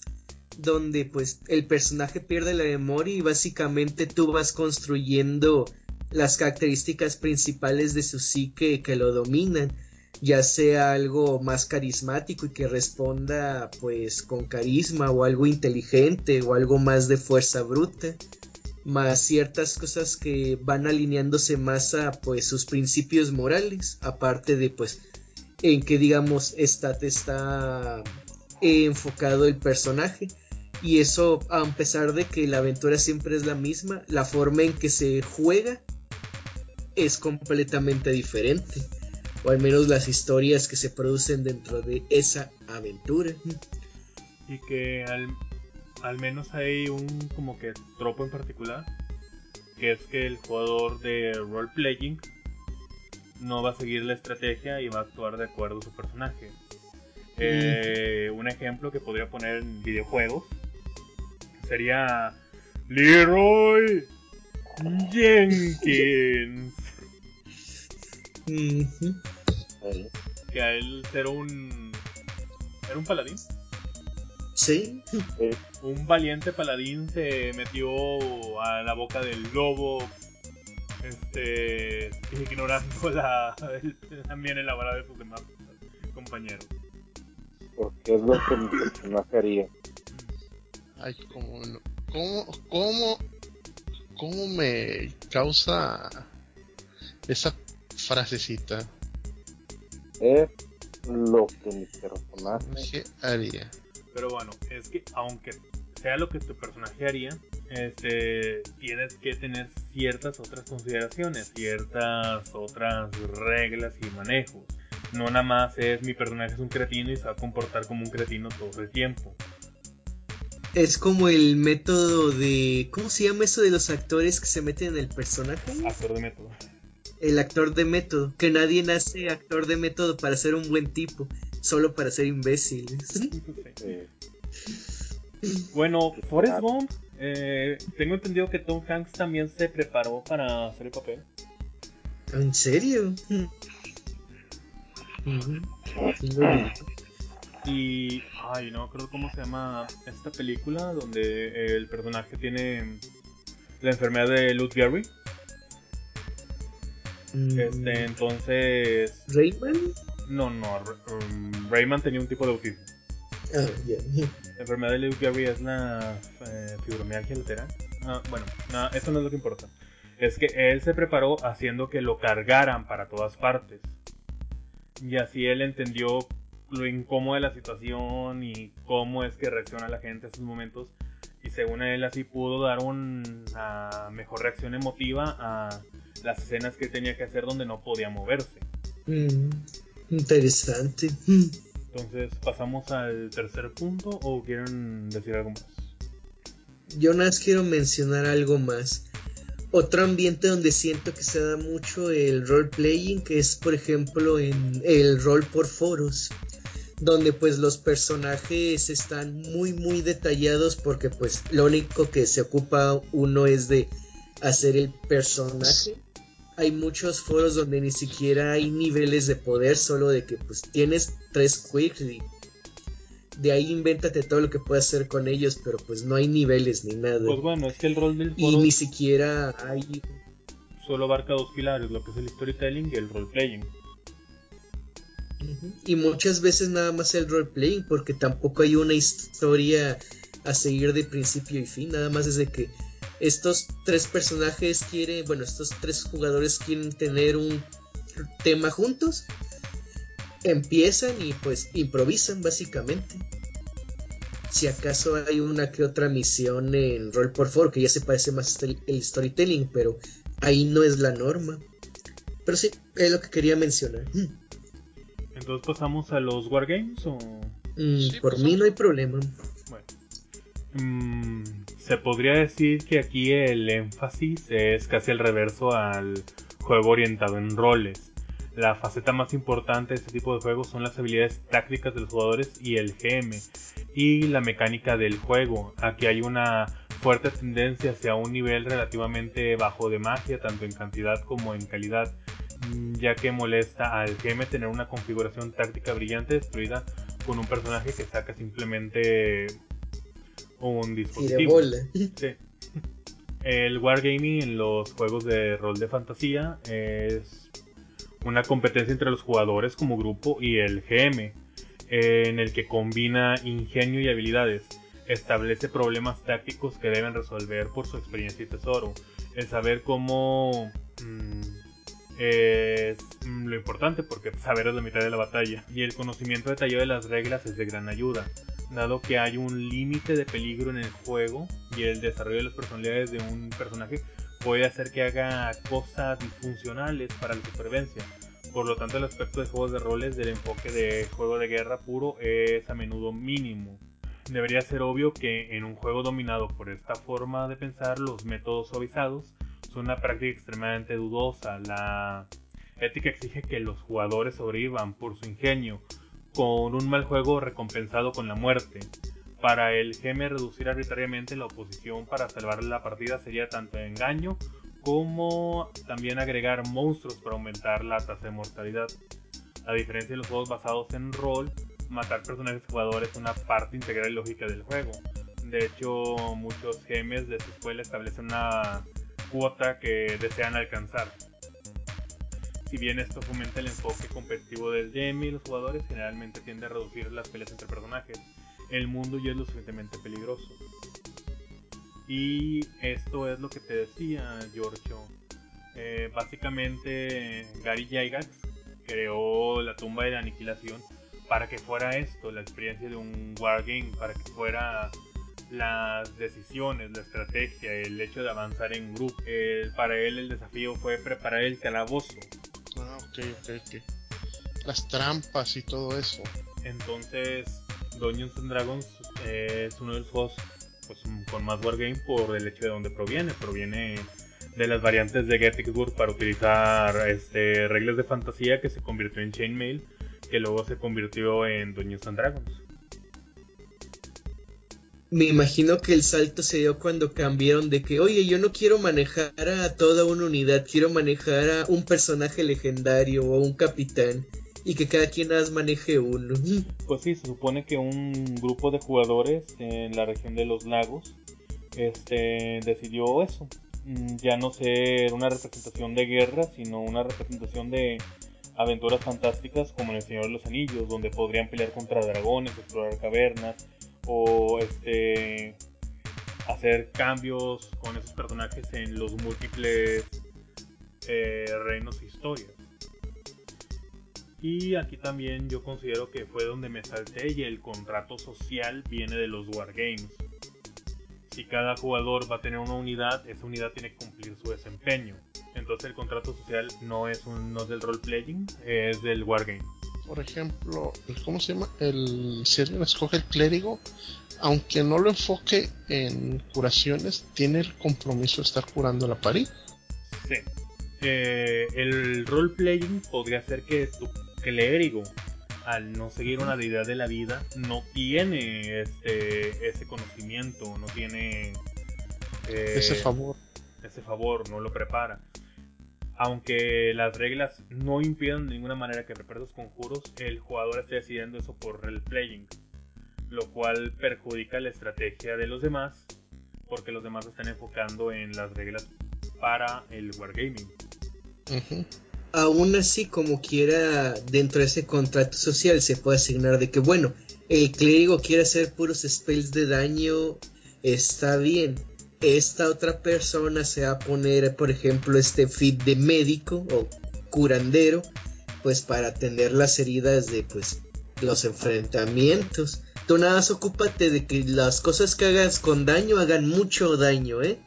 donde pues el personaje pierde la memoria y básicamente tú vas construyendo las características principales de su psique que lo dominan ya sea algo más carismático y que responda pues con carisma o algo inteligente o algo más de fuerza bruta más ciertas cosas que van alineándose más a pues sus principios morales aparte de pues en que digamos está está enfocado el personaje. Y eso a pesar de que la aventura siempre es la misma la forma en que se juega es completamente diferente o al menos las historias que se producen dentro de esa aventura. Y que al, menos hay un como que tropo en particular, que es que el jugador de role playing no va a seguir la estrategia y va a actuar de acuerdo a su personaje. Eh, un ejemplo que podría poner en videojuegos sería Leroy Jenkins. Que a él ser un. ¿Era un paladín? Sí. Un valiente paladín se metió a la boca del lobo. Este. ignorando la, también elaborada de sus demás compañeros. Porque es lo que mi personaje haría. Ay, cómo, cómo, cómo, cómo me causa esa frasecita. Es lo que mi personaje haría. Pero bueno, es que aunque sea lo que tu personaje haría, este, tienes que tener ciertas otras consideraciones, ciertas otras reglas y manejos. No nada más es mi personaje es un cretino y se va a comportar como un cretino todo el tiempo. Es como el método de. ¿Cómo se llama eso de los actores que se meten en el personaje? Actor de método. El actor de método. Que nadie nace actor de método para ser un buen tipo, solo para ser imbécil. Bueno, Forrest Gump, eh, tengo entendido que Tom Hanks también se preparó para hacer el papel. ¿En serio? Y, ay, no creo cómo se llama esta película donde el personaje tiene la enfermedad de Lou Gehrig. Mm. Este, entonces. ¿Rayman? No, no. um, Rayman tenía un tipo de autismo. Ah, ya. La enfermedad de Lou Gehrig es la eh, fibromialgia lateral. Ah, bueno, no, eso no es lo que importa. Es que él se preparó haciendo que lo cargaran para todas partes. Y así él entendió lo incómodo de la situación y cómo es que reacciona la gente en estos momentos. Y según él así pudo dar una mejor reacción emotiva a las escenas que tenía que hacer donde no podía moverse. Mm, interesante. Mm. Entonces, ¿pasamos al tercer punto o quieren decir algo más? Yo nada más quiero mencionar algo más. Otro ambiente donde siento que se da mucho el role playing, que es por ejemplo en el rol por foros, donde pues los personajes están muy muy detallados porque pues lo único que se ocupa uno es de hacer el personaje. Hay muchos foros donde ni siquiera hay niveles de poder, solo de que pues tienes tres quicks y de ahí invéntate todo lo que puedas hacer con ellos, pero pues no hay niveles ni nada. Pues bueno, es que el rol del y foro ni siquiera hay solo abarca dos pilares, lo que es el storytelling y el roleplaying. Y muchas veces nada más el roleplaying, porque tampoco hay una historia a seguir de principio y fin, nada más desde que estos tres personajes quieren, bueno, estos tres jugadores quieren tener un tema juntos, empiezan y pues improvisan básicamente. Si acaso hay una que otra misión en Roll por Four que ya se parece más al el storytelling, pero ahí no es la norma. Pero sí, es lo que quería mencionar. Entonces pasamos a los wargames o Mm, Sí, por pues, mí no hay problema. Bueno. Mm, se podría decir que aquí el énfasis es casi el reverso al juego orientado en roles. La faceta más importante de este tipo de juegos son las habilidades tácticas de los jugadores y el GM y la mecánica del juego. Aquí hay una fuerte tendencia hacia un nivel relativamente bajo de magia, tanto en cantidad como en calidad, mm, ya que molesta al GM tener una configuración táctica brillante destruida con un personaje que saca simplemente un Y de dispositivo. bola. Sí. El wargaming en los juegos de rol de fantasía es una competencia entre los jugadores como grupo y el GM, en el que combina ingenio y habilidades. Establece problemas tácticos que deben resolver por su experiencia y tesoro. El saber cómo mm, es mm, lo importante porque saber es la mitad de la batalla. Y el conocimiento detallado de las reglas es de gran ayuda dado que hay un límite de peligro en el juego y el desarrollo de las personalidades de un personaje puede hacer que haga cosas disfuncionales para la supervivencia. Por lo tanto, el aspecto de juegos de roles del enfoque de juego de guerra puro es a menudo mínimo. Debería ser obvio que en un juego dominado por esta forma de pensar, los métodos suavizados son una práctica extremadamente dudosa. La ética exige que los jugadores sobrevivan por su ingenio, con un mal juego recompensado con la muerte. Para el GM reducir arbitrariamente la oposición para salvar la partida sería tanto engaño como también agregar monstruos para aumentar la tasa de mortalidad. A diferencia de los juegos basados en rol, matar personajes jugadores es una parte integral y lógica del juego. De hecho, muchos GMs de esta escuela establecen una cuota que desean alcanzar. Si bien esto fomenta el enfoque competitivo del GM y los jugadores, generalmente tiende a reducir las peleas entre personajes. El mundo ya es lo suficientemente peligroso. Y esto es lo que te decía, Giorgio. Eh, básicamente, Gary Gygax creó la tumba de la aniquilación para que fuera esto, la experiencia de un wargame, para que fuera las decisiones, la estrategia, el hecho de avanzar en grupo. Para él el desafío fue preparar el calabozo. Ah, ok, ok, ok. Las trampas y todo eso. Entonces, Dungeons and Dragons eh, es uno de los juegos pues, con más wargame por el hecho de dónde proviene. Proviene de las variantes de Gettysburg para utilizar este, reglas de fantasía que se convirtió en Chainmail, que luego se convirtió en Dungeons and Dragons. Me imagino que el salto se dio cuando cambiaron de que, oye, yo no quiero manejar a toda una unidad, quiero manejar a un personaje legendario o un capitán y que cada quien más maneje uno. Pues sí, se supone que un grupo de jugadores en la región de los lagos este, decidió eso. Mm, ya no ser una representación de guerra, sino una representación de aventuras fantásticas como en El Señor de los Anillos, donde podrían pelear contra dragones, explorar cavernas o este hacer cambios con esos personajes en los múltiples eh, reinos e historias. Y aquí también yo considero que fue donde me salté y el contrato social viene de los wargames. Si cada jugador va a tener una unidad, esa unidad tiene que cumplir su desempeño. Entonces el contrato social no es, un, no es del role playing, es del wargame. Por ejemplo, ¿cómo se llama? El, si alguien escoge el clérigo, aunque no lo enfoque en curaciones, tiene el compromiso de estar curando la pared. Sí. Eh, el role playing podría ser que tu clérigo, al no seguir una deidad de la vida, no tiene este, ese conocimiento, no tiene eh, ese favor. Ese favor, no lo prepara. Aunque las reglas no impidan de ninguna manera que prepare sus conjuros, el jugador está decidiendo eso por role playing, lo cual perjudica la estrategia de los demás, porque los demás están enfocando en las reglas para el wargaming aún así, como quiera, dentro de ese contrato social se puede asignar de que, bueno, el clérigo quiere hacer puros spells de daño, está bien. Esta otra persona se va a poner, por ejemplo, este fit de médico o curandero, pues para atender las heridas de, pues, los enfrentamientos. Tú nada más ocúpate de que las cosas que hagas con daño hagan mucho daño, ¿eh?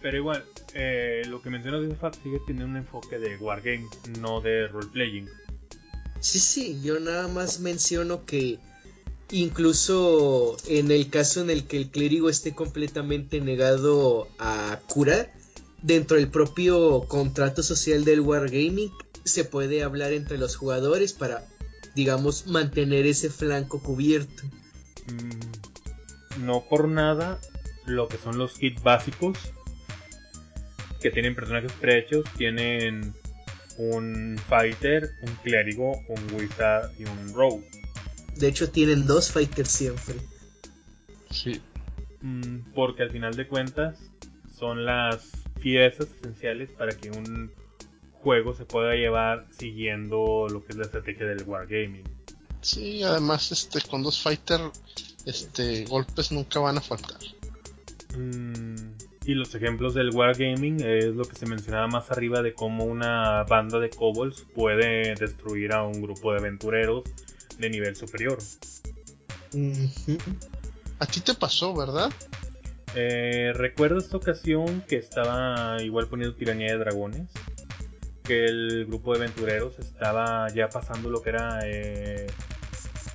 Pero igual, eh, lo que mencionas de FAT sigue teniendo un enfoque de wargame, no de roleplaying. Sí, sí, yo nada más menciono que incluso en el caso en el que el clérigo esté completamente negado a curar, dentro del propio contrato social del wargaming se puede hablar entre los jugadores para, digamos, mantener ese flanco cubierto. Mm, no por nada, lo que son los kits básicos que tienen personajes prehechos, tienen un fighter, un clérigo, un wizard y un rogue. De hecho tienen dos fighters siempre. Sí. Mm, porque al final de cuentas son las piezas esenciales para que un juego se pueda llevar siguiendo lo que es la estrategia del wargaming. Sí, además este con dos fighters este golpes nunca van a faltar. Mm, y los ejemplos del wargaming es lo que se mencionaba más arriba de cómo una banda de kobolds puede destruir a un grupo de aventureros de nivel superior. A ti te pasó, ¿verdad? Eh, recuerdo esta ocasión que estaba igual poniendo tiranía de dragones. Que el grupo de aventureros estaba ya pasando lo que era eh,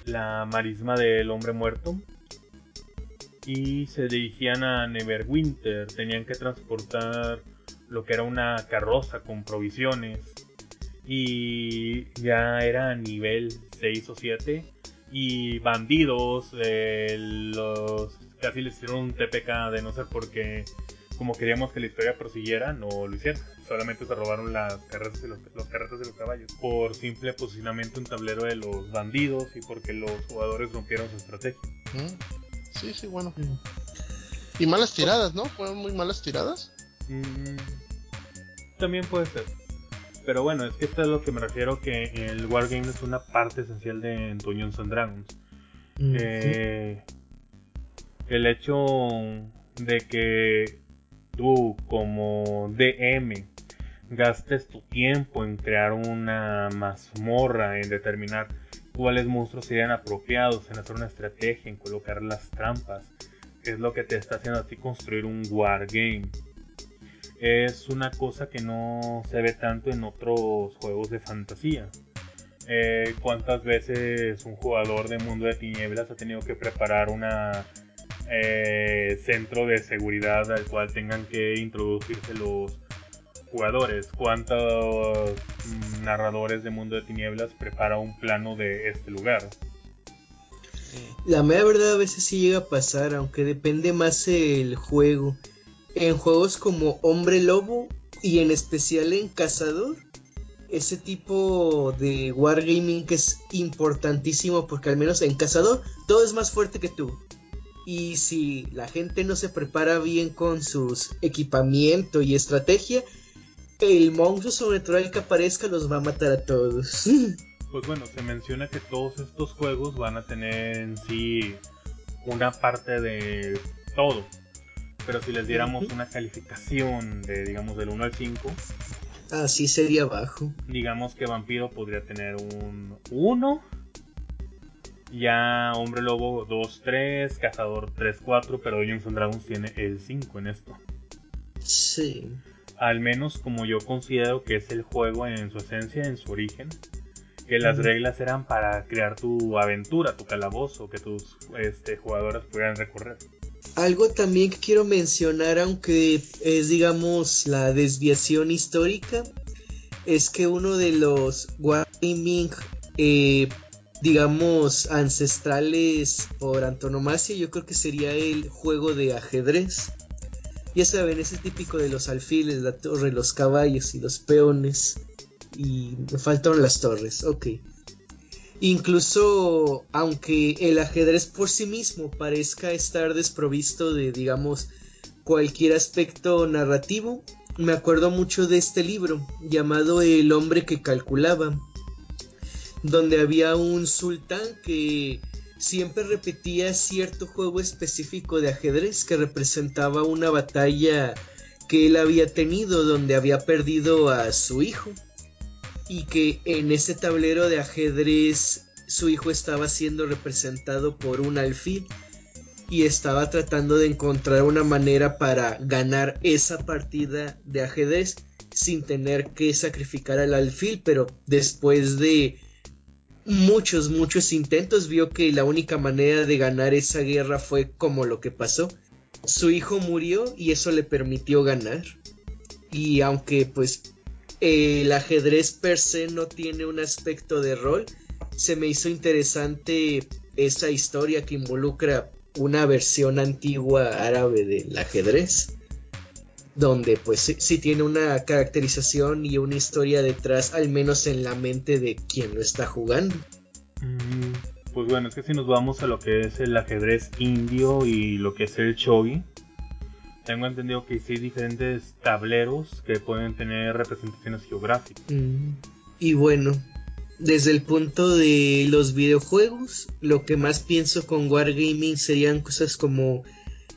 la marisma del hombre muerto y se dirigían a Neverwinter. Tenían que transportar lo que era una carroza con provisiones y ya era a nivel 6 o 7 y bandidos eh, los casi les hicieron un TPK de no ser porque como queríamos que la historia prosiguiera no lo hicieron solamente se robaron las carretas de los, carretas de los caballos por simple posicionamiento en tablero de los bandidos y porque los jugadores rompieron su estrategia Sí, sí, bueno. Y malas tiradas, ¿no? ¿Fueron muy malas tiradas? Mm, también puede ser. Pero bueno, es que esto es lo que me refiero que el Wargame es una parte esencial de Dungeons and Dragons. Eh, el hecho de que tú como DM gastes tu tiempo en crear una mazmorra, en determinar cuáles monstruos serían apropiados, en hacer una estrategia, en colocar las trampas, es lo que te está haciendo a ti construir un wargame. Es una cosa que no se ve tanto en otros juegos de fantasía. Eh, ¿Cuántas veces un jugador de Mundo de Tinieblas ha tenido que preparar una eh, centro de seguridad al cual tengan que introducirse los jugadores? ¿Cuántos narradores de Mundo de Tinieblas prepara un plano de este lugar? La mera verdad a veces sí llega a pasar, aunque depende más el juego. En juegos como Hombre Lobo y en especial en Cazador, ese tipo de wargaming que es importantísimo porque al menos en Cazador todo es más fuerte que tú. Y si la gente no se prepara bien con sus equipamiento y estrategia, el monstruo sobrenatural que aparezca los va a matar a todos. Pues bueno, se menciona que todos estos juegos van a tener en sí una parte de todo. Pero si les diéramos una calificación de, digamos, del 1 al 5, así sería bajo. Digamos que Vampiro podría tener un 1. Ya Hombre Lobo 2, 3, Cazador 3, 4, pero Dungeons and Dragons tiene el 5 en esto. Sí. Al menos como yo considero que es el juego en su esencia, en su origen que las reglas eran para crear tu aventura, tu calabozo, que tus este, jugadores pudieran recorrer. Algo también que quiero mencionar, aunque es digamos la desviación histórica, es que uno de los Wargaming, eh, digamos, ancestrales por antonomasia, yo creo que sería el juego de ajedrez. Ya saben, ese típico de los alfiles, la torre, los caballos y los peones y me faltaron las torres, ok. Incluso aunque el ajedrez por sí mismo parezca estar desprovisto de, digamos, cualquier aspecto narrativo, me acuerdo mucho de este libro llamado El hombre que calculaba, donde había un sultán que siempre repetía cierto juego específico de ajedrez que representaba una batalla que él había tenido donde había perdido a su hijo y que en ese tablero de ajedrez su hijo estaba siendo representado por un alfil y estaba tratando de encontrar una manera para ganar esa partida de ajedrez sin tener que sacrificar al alfil, pero después de muchos, muchos intentos vio que la única manera de ganar esa guerra fue como lo que pasó. Su hijo murió y eso le permitió ganar. Y aunque pues el ajedrez per se no tiene un aspecto de rol. Se me hizo interesante esa historia que involucra una versión antigua árabe del ajedrez. Donde pues sí, tiene una caracterización y una historia detrás, al menos en la mente de quien lo está jugando. Mm, pues bueno, es que si nos vamos a lo que es el ajedrez indio y lo que es el shogi, tengo entendido que sí hay diferentes tableros que pueden tener representaciones geográficas. Mm. Y bueno, desde el punto de los videojuegos, lo que más pienso con Wargaming serían cosas como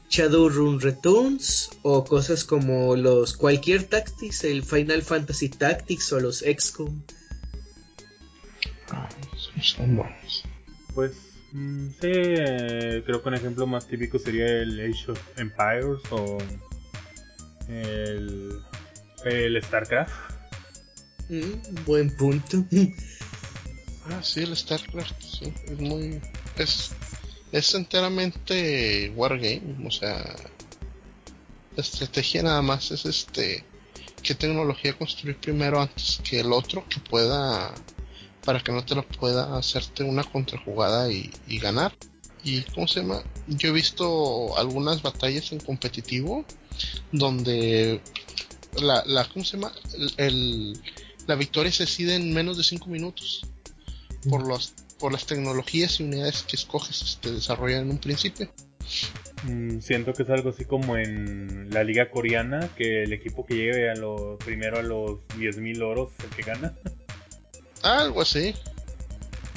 Shadowrun Returns o cosas como los cualquier Tactics, el Final Fantasy Tactics o los XCOM. Ah, son Pues Mm, sí, eh, creo que un ejemplo más típico sería el Age of Empires o el, el StarCraft. Mm, buen punto. ah, sí, el StarCraft, sí, es muy. Es, es enteramente Wargame, o sea. La estrategia nada más es este. ¿Qué tecnología construir primero antes que el otro que pueda para que no te lo pueda hacerte una contrajugada y, ganar. Y cómo se llama, yo he visto algunas batallas en competitivo donde la, la ¿cómo se llama? El, la victoria se decide en menos de 5 minutos por los por las tecnologías y unidades que escoges este, desarrollan en un principio. Mm, siento que es algo así como en la liga coreana, que el equipo que llegue a lo, primero a los 10.000 oros es el que gana. Algo así.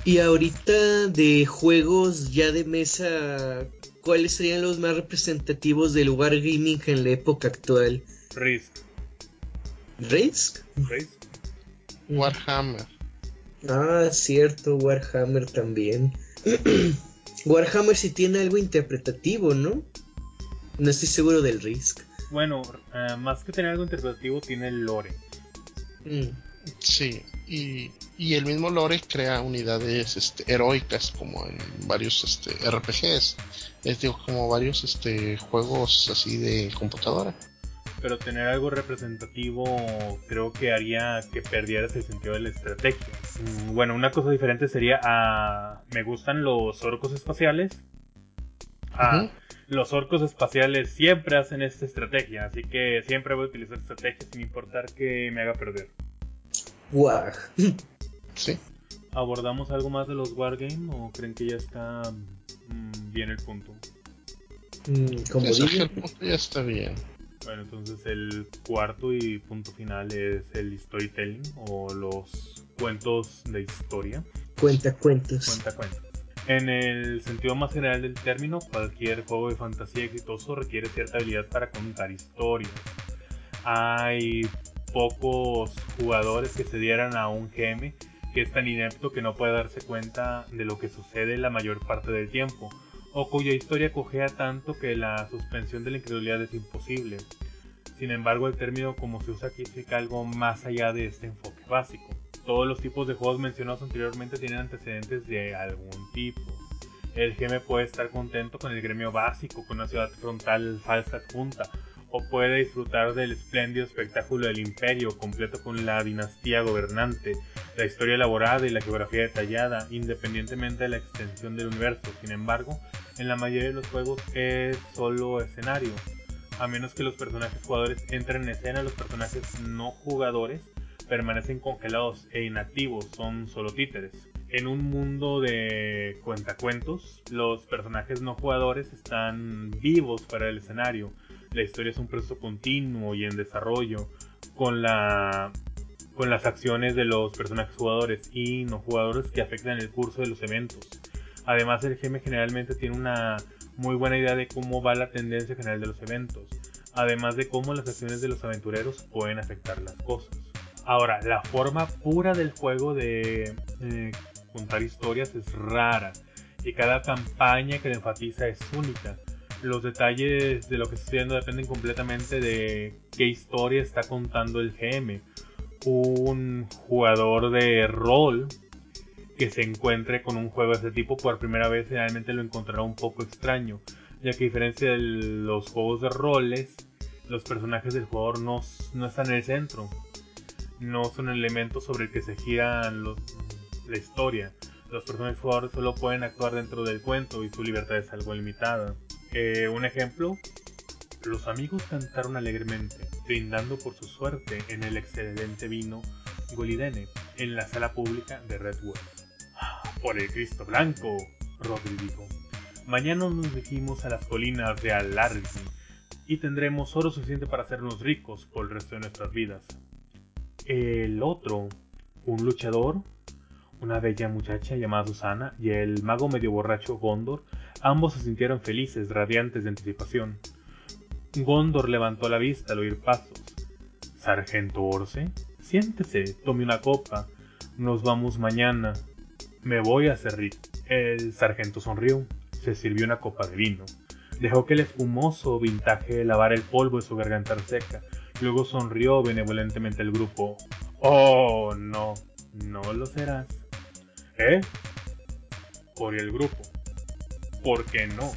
Y ahorita de juegos ya de mesa, ¿cuáles serían los más representativos del lugar gaming en la época actual? Risk. ¿Risk? Risk. Warhammer. Ah, cierto, Warhammer también. Warhammer sí tiene algo interpretativo, ¿no? No estoy seguro del Risk. Bueno, eh, más que tener algo interpretativo, tiene el lore. Mm. Sí, y, y el mismo lore crea unidades este, heroicas como en varios este, RPGs, es digo, como varios este, juegos así de computadora. Pero tener algo representativo creo que haría que perdieras el sentido de la estrategia. Mm, Bueno, una cosa diferente sería, ah, me gustan los orcos espaciales. Ah. Los orcos espaciales siempre hacen esta estrategia, así que siempre voy a utilizar estrategia sin importar que me haga perder. Guau. Sí. ¿Abordamos algo más de los Wargame o creen que ya está mm, bien el punto? Mm, Como dije, el punto ya está bien. Bueno, entonces el cuarto y punto final es el storytelling o los cuentos de historia. cuenta cuentos. Cuenta cuentos. En el sentido más general del término, cualquier juego de fantasía exitoso requiere cierta habilidad para contar historias. Hay pocos jugadores que se dieran a un GM que es tan inepto que no puede darse cuenta de lo que sucede la mayor parte del tiempo, o cuya historia cojea tanto que la suspensión de la incredulidad es imposible. Sin embargo, el término como se usa aquí significa algo más allá de este enfoque básico. Todos los tipos de juegos mencionados anteriormente tienen antecedentes de algún tipo. El GM puede estar contento con el gremio básico, con una ciudad frontal falsa adjunta, o puede disfrutar del espléndido espectáculo del imperio, completo con la dinastía gobernante, la historia elaborada y la geografía detallada, independientemente de la extensión del universo. Sin embargo, en la mayoría de los juegos es solo escenario. A menos que los personajes jugadores entren en escena, los personajes no jugadores permanecen congelados e inactivos, son solo títeres. En un mundo de cuentacuentos, los personajes no jugadores están vivos para el escenario. La historia es un proceso continuo y en desarrollo con la con las acciones de los personajes jugadores y no jugadores que afectan el curso de los eventos. Además, el GM generalmente tiene una muy buena idea de cómo va la tendencia general de los eventos, además de cómo las acciones de los aventureros pueden afectar las cosas. Ahora, la forma pura del juego de contar historias es rara y cada campaña que le enfatiza es única. Los detalles de lo que está sucediendo dependen completamente de qué historia está contando el GM. Un jugador de rol que se encuentre con un juego de este tipo por primera vez realmente lo encontrará un poco extraño, ya que a diferencia de los juegos de roles, los personajes del jugador no, no están en el centro, no son elementos sobre el que se gira la historia. Los personajes jugadores solo pueden actuar dentro del cuento y su libertad es algo limitada. Eh, un ejemplo, los amigos cantaron alegremente, brindando por su suerte en el excelente vino Golidene en la sala pública de Redwood. Por el Cristo Blanco, Rodri dijo. Mañana nos dirigimos a las colinas de Alargi y tendremos oro suficiente para hacernos ricos por el resto de nuestras vidas. El otro, un luchador, una bella muchacha llamada Susana y el mago medio borracho Gondor, ambos se sintieron felices, radiantes de anticipación. Gondor levantó la vista al oír pasos. Sargento Orce, siéntese, tome una copa. Nos vamos mañana. Me voy a hacer. El sargento sonrió. Se sirvió una copa de vino. Dejó que el espumoso vintaje lavara el polvo de su garganta seca. Luego sonrió benevolentemente al grupo. Oh, no, no lo serás. ¿Eh? Por el grupo. ¿Por qué no?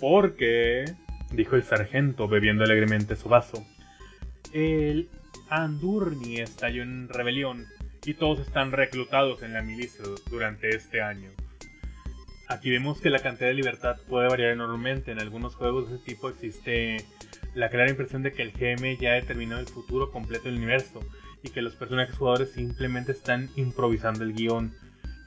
Porque, dijo el sargento bebiendo alegremente su vaso, el Andurni estalló en rebelión y todos están reclutados en la milicia durante este año. Aquí vemos que la cantidad de libertad puede variar enormemente. En algunos juegos de este tipo existe la clara impresión de que el GM ya ha determinado el futuro completo del universo y que los personajes jugadores simplemente están improvisando el guion.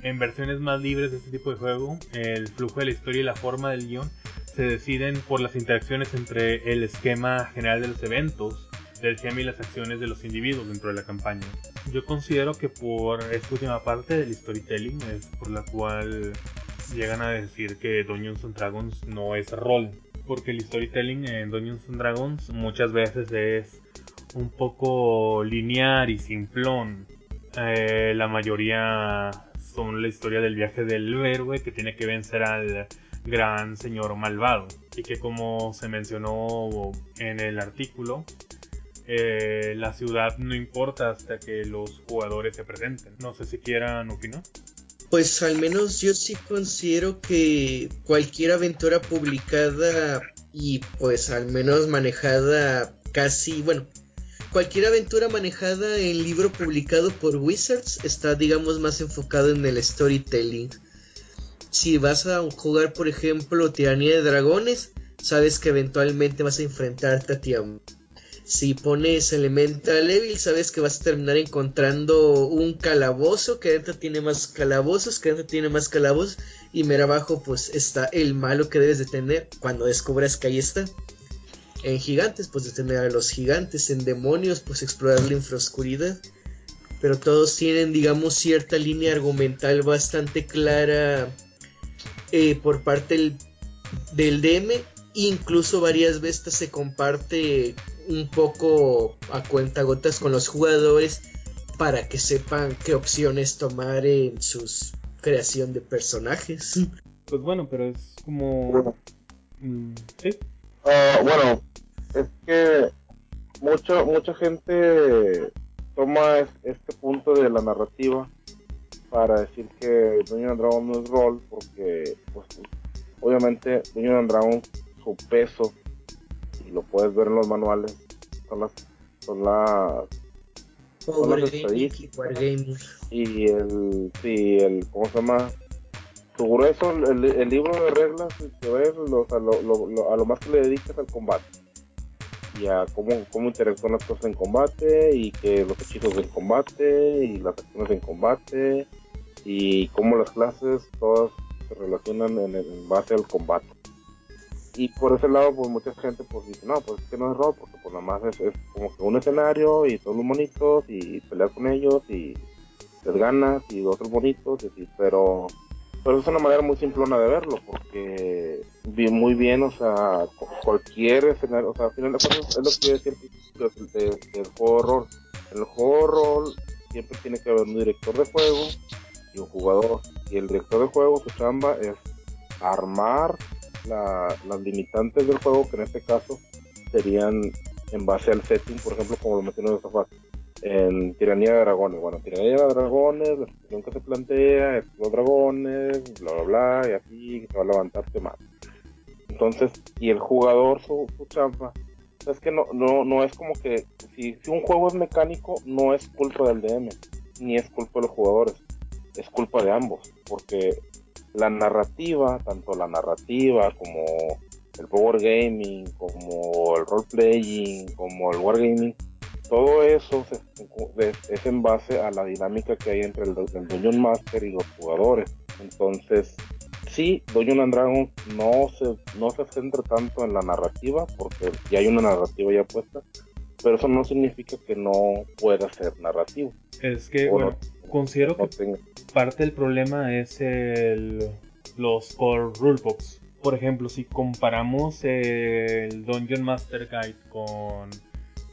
En versiones más libres de este tipo de juego, el flujo de la historia y la forma del guion se deciden por las interacciones entre el esquema general de los eventos del GM y las acciones de los individuos dentro de la campaña. Yo considero que por esta última parte del storytelling es por la cual llegan a decir que Dungeons and Dragons no es rol, porque el storytelling en Dungeons and Dragons muchas veces es un poco lineal y simplón. Eh, la mayoría la historia del viaje del héroe que tiene que vencer al gran señor malvado. Y que como se mencionó en el artículo, eh, la ciudad no importa hasta que los jugadores se presenten. No sé si quieran opinar. Pues al menos yo sí considero que cualquier aventura publicada y pues al menos manejada casi, bueno, cualquier aventura manejada en libro publicado por Wizards está digamos más enfocado en el storytelling. Si vas a jugar por ejemplo Tiranía de Dragones, sabes que eventualmente vas a enfrentarte a Tiamat si pones Elemental Evil, sabes que vas a terminar encontrando un calabozo que adentro tiene más calabozos, que adentro tiene más calabozos, y mera abajo pues está el malo que debes de tener cuando descubras que ahí está. En gigantes, pues detener a los gigantes, en demonios, pues explorar la infraoscuridad. Pero todos tienen, digamos, cierta línea argumental bastante clara eh, por parte del, del DM. Incluso varias veces se comparte un poco a cuenta gotas con los jugadores para que sepan qué opciones tomar en su creación de personajes. Pues bueno, pero es como... Mm, ¿Sí? Ah, bueno, es que mucho, mucha gente toma este punto de la narrativa para decir que Dungeon Dragon no es rol porque pues, obviamente Dungeon Dragon su peso lo puedes ver en los manuales, son las, son las, son las estadísticas. Y el, sí, el, ¿cómo se llama? Tu grueso, el, el libro de reglas, que ves, los, a, lo, lo, a lo más que le dedicas al combate y a cómo, cómo interactúan las cosas en combate y que los hechizos del combate y las acciones en combate y cómo las clases todas se relacionan en, en base al combate. Y por ese lado pues mucha gente pues dice no pues es que no es rock porque pues nada más es, como que un escenario y todos los bonitos y pelear con ellos y les ganas y otros bonitos y pero pero es una manera muy simplona de verlo porque vi muy bien o sea cualquier escenario o sea al final es lo que decir del juego en el rol siempre tiene que haber un director de juego y un jugador y el director de juego su chamba es armar las limitantes del juego, que en este caso serían en base al setting, por ejemplo, como lo mencionó en sofá, en Tiranía de Dragones. Bueno, Tiranía de Dragones, la situación que se plantea los dragones, bla, bla, bla, y así se va a levantar más. Entonces, y el jugador, su, su chamba, es que no, no, no es como que, si, si un juego es mecánico, no es culpa del DM, ni es culpa de los jugadores, es culpa de ambos, porque la narrativa, tanto la narrativa como el power gaming, como el role playing, como el wargaming, todo eso es en base a la dinámica que hay entre el, el Dungeon Master y los jugadores. Entonces, sí, Dungeon Dragon no se, no se centra tanto en la narrativa, porque ya hay una narrativa ya puesta, pero eso no significa que no pueda ser narrativo. Es que, bueno, considero que parte del problema es el, los core rulebooks. Por ejemplo, si comparamos el Dungeon Master Guide con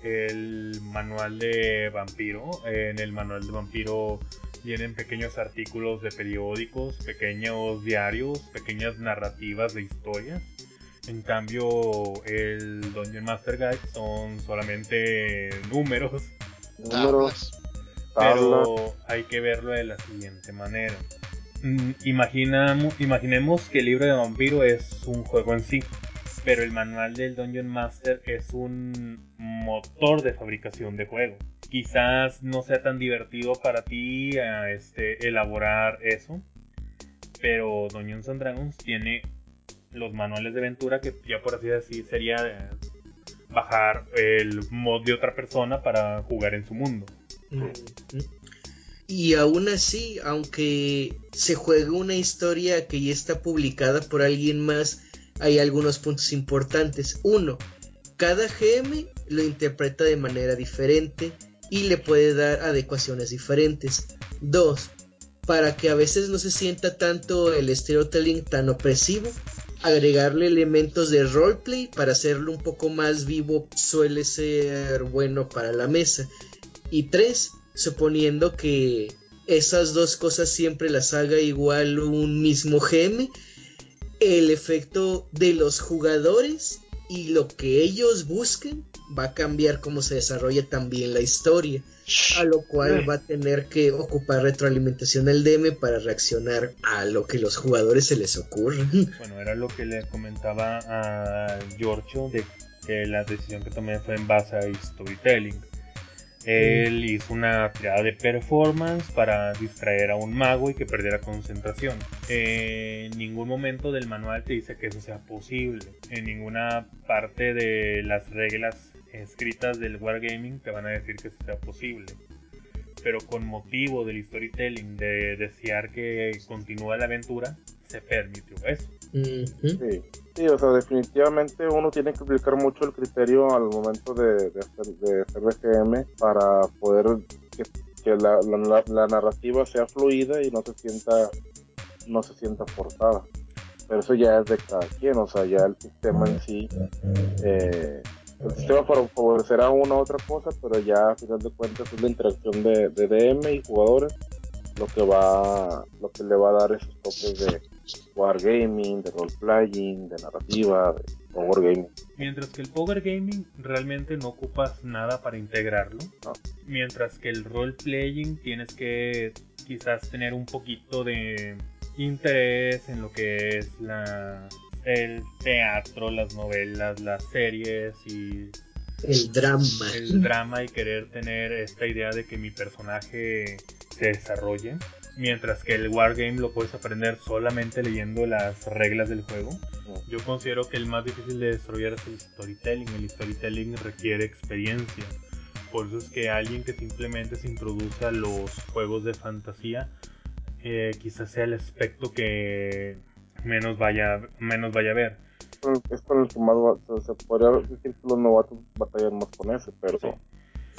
el manual de vampiro, en el manual de vampiro vienen pequeños artículos de periódicos, pequeños diarios, pequeñas narrativas de historias. En cambio, el Dungeon Master Guide son solamente números. Números. Pero hay que verlo de la siguiente manera. Mm, imaginamos, imaginemos que el libro de vampiro es un juego en sí, pero el manual del Dungeon Master es un motor de fabricación de juego. Quizás no sea tan divertido para ti eh, este, elaborar eso, pero Dungeons and Dragons tiene los manuales de aventura que ya por así decir sería eh, bajar el mod de otra persona para jugar en su mundo. Y aún así, aunque se juegue una historia que ya está publicada por alguien más, hay algunos puntos importantes. Uno, cada GM lo interpreta de manera diferente y le puede dar adecuaciones diferentes. Dos, para que a veces no se sienta tanto el storytelling tan opresivo, agregarle elementos de roleplay para hacerlo un poco más vivo suele ser bueno para la mesa. Y tres, suponiendo que esas dos cosas siempre las haga igual un mismo GM, el efecto de los jugadores y lo que ellos busquen va a cambiar cómo se desarrolla también la historia, a lo cual va a tener que ocupar retroalimentación el DM para reaccionar a lo que los jugadores se les ocurra. Bueno, era lo que le comentaba a Giorgio de que la decisión que tomé fue en base a storytelling. Él hizo una tirada de performance para distraer a un mago y que perdiera concentración. en ningún momento del manual te dice que eso sea posible. En ninguna parte de las reglas escritas del Wargaming te van a decir que eso sea posible. Pero con motivo del storytelling de desear que continúe la aventura, se permitió eso. Sí. o sea, definitivamente uno tiene que aplicar mucho el criterio al momento de, hacer, de BGM para poder que, la, la, narrativa sea fluida y no se sienta no se sienta forzada. Pero eso ya es de cada quien, o sea, ya el sistema en sí, eh, el sistema favorecerá una u otra cosa, pero ya a final de cuentas es la interacción de, de DM y jugadores lo que va, lo que le va a dar esos toques de, wargaming, de roleplaying, de narrativa, de power gaming. Mientras que el power gaming realmente no ocupas nada para integrarlo, mientras que el roleplaying tienes que quizás tener un poquito de interés en lo que es la el teatro, las novelas, las series y el drama. El drama y querer tener esta idea de que mi personaje se desarrolle mientras que el wargame lo puedes aprender solamente leyendo las reglas del juego. Yo considero que el más difícil de desarrollar es el storytelling. El storytelling requiere experiencia. Por eso es que alguien que simplemente se introduce a los juegos de fantasía, eh, quizás sea el aspecto que menos vaya, menos vaya a ver. Es con el que más se podría decir que los novatos batallan más con ese, pero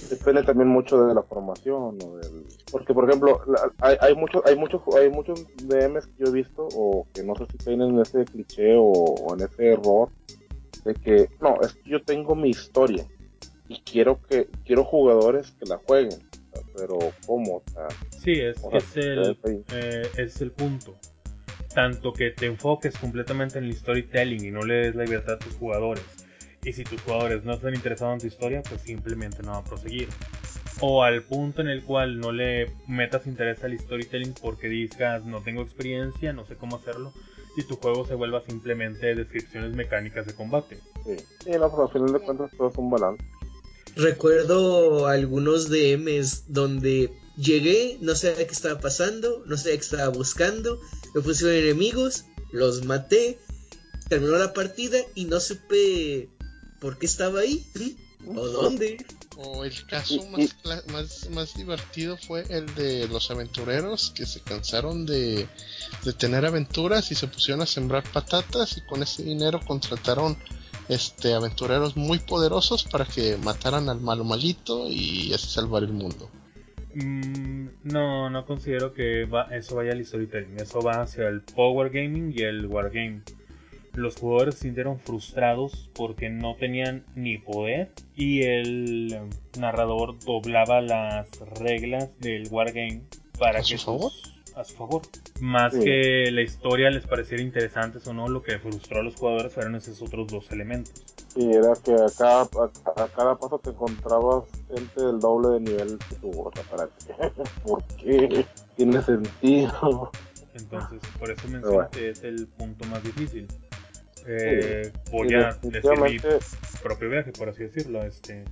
depende también mucho de la formación o del... porque por ejemplo hay, hay muchos hay muchos hay muchos DMs que yo he visto o que no sé si caen en ese cliché o, en ese error de que no es que yo tengo mi historia y quiero que quiero jugadores que la jueguen pero cómo sí es, es el eh, es el punto tanto que te enfoques completamente en el storytelling y no le des la libertad a tus jugadores y si tus jugadores no están interesados en tu historia, pues simplemente no van a proseguir. O al punto en el cual no le metas interés al storytelling porque digas no tengo experiencia, no sé cómo hacerlo, y tu juego se vuelva simplemente descripciones mecánicas de combate. Sí, sí no, pero al final de cuentas todo es un balance. Recuerdo algunos DMs donde llegué, no sabía qué estaba pasando, no sabía qué estaba buscando, me pusieron enemigos, los maté, terminó la partida y no supe por qué estaba ahí o dónde. O el caso más, más, divertido fue el de los aventureros que se cansaron de, de tener aventuras y se pusieron a sembrar patatas y con ese dinero contrataron este aventureros muy poderosos para que mataran al malo malito y así salvar el mundo. Mm, no, no considero que eso vaya al storytelling. Eso va hacia el power gaming y el wargame los jugadores se sintieron frustrados porque no tenían ni poder y el narrador doblaba las reglas del wargame para ¿A que su favor? a su favor. Más que la historia les pareciera interesante o no, lo que frustró a los jugadores fueron esos otros dos elementos. Sí, era que a cada, a, cada paso te encontrabas gente del doble de nivel que tu o ¿para qué? ¿Por qué? Tiene sentido. Entonces, por eso menciono que es el punto más difícil eh, voy a decir mi propio viaje, por así decirlo. Este,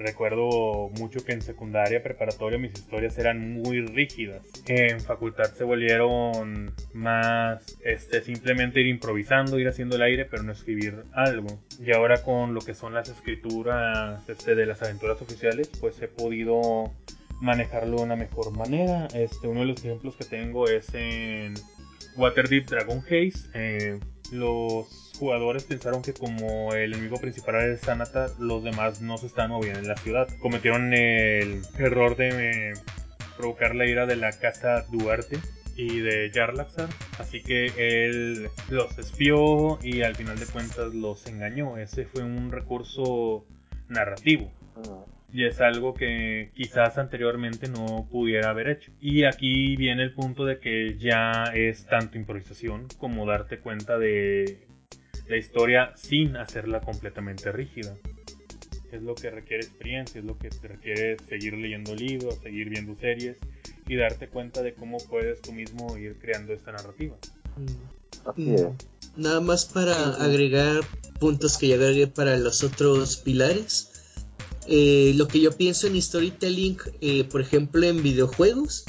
recuerdo mucho que en secundaria, preparatoria, mis historias eran muy rígidas. En facultad se volvieron más, este, simplemente ir improvisando, ir haciendo el aire, pero no escribir algo. Y ahora con lo que son las escrituras, este, de las aventuras oficiales, pues he podido manejarlo de una mejor manera. Este, uno de los ejemplos que tengo es en Waterdeep Dragon Haze. Eh, los jugadores pensaron que como el enemigo principal era el Sanata, los demás no se estaban moviendo en la ciudad. Cometieron el error de provocar la ira de la casa Duarte y de Jarlaxar, así que él los espió y al final de cuentas los engañó. Ese fue un recurso narrativo. Y es algo que quizás anteriormente no pudiera haber hecho. Y aquí viene el punto de que ya es tanto improvisación como darte cuenta de la historia sin hacerla completamente rígida. Es lo que requiere experiencia, es lo que te requiere seguir leyendo libros, seguir viendo series y darte cuenta de cómo puedes tú mismo ir creando esta narrativa. Mm. Nada más para agregar puntos que ya agregué para los otros pilares. Eh, lo que yo pienso en storytelling, eh, por ejemplo, en videojuegos,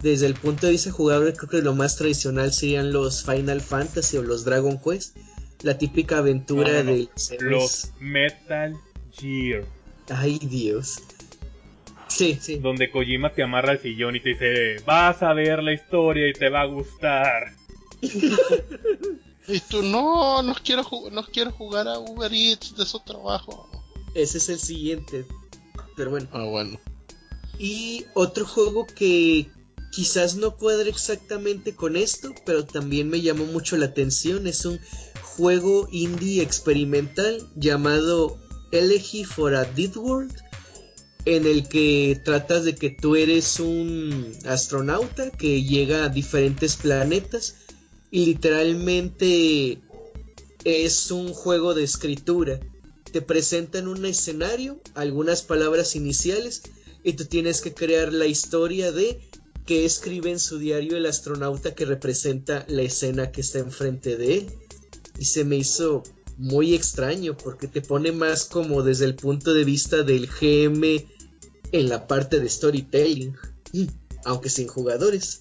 desde el punto de vista jugable, creo que lo más tradicional serían los Final Fantasy o los Dragon Quest. La típica aventura de los Metal Gear. Ay, Dios. Sí, sí. Donde Kojima te amarra al sillón y te dice, vas a ver la historia y te va a gustar. y tú, no, no quiero, no quiero jugar a Uber Eats de su trabajo. Ese es el siguiente. Pero bueno. Ah, bueno. Y otro juego que quizás no cuadre exactamente con esto, pero también me llamó mucho la atención. Es un juego indie experimental llamado Elegy for a Dead World en el que tratas de que tú eres un astronauta que llega a diferentes planetas y literalmente es un juego de escritura. Te presentan un escenario, algunas palabras iniciales y tú tienes que crear la historia de qué escribe en su diario el astronauta que representa la escena que está enfrente de él. Y se me hizo muy extraño porque te pone más como desde el punto de vista del GM en la parte de storytelling, aunque sin jugadores.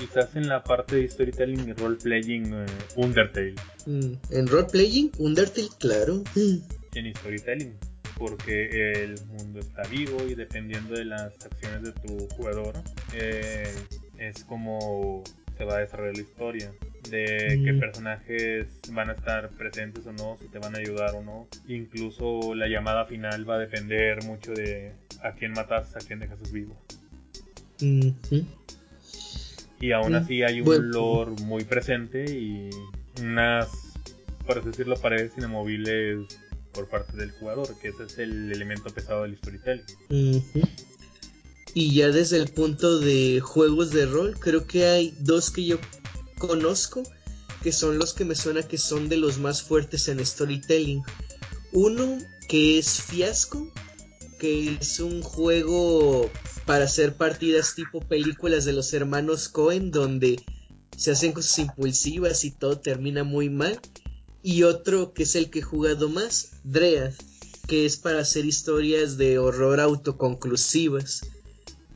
Quizás en la parte de storytelling y roleplaying uh, Undertale. Mm, en roleplaying Undertale, claro. En storytelling, porque el mundo está vivo y dependiendo de las acciones de tu jugador, eh, es como se va a desarrollar la historia de qué mm. personajes van a estar presentes o no, si te van a ayudar o no. Incluso la llamada final va a depender mucho de a quién matas, a quién dejas vivo. Y aún así hay un lore muy presente y unas, por así decirlo, paredes inamovibles por parte del jugador, que ese es el elemento pesado del storytelling. Y ya desde el punto de juegos de rol, creo que hay dos que yo conozco que son los que me suena que son de los más fuertes en storytelling. Uno que es Fiasco, que es un juego para hacer partidas tipo películas de los hermanos Cohen donde se hacen cosas impulsivas y todo termina muy mal. Y otro que es el que he jugado más, Dread, que es para hacer historias de horror autoconclusivas,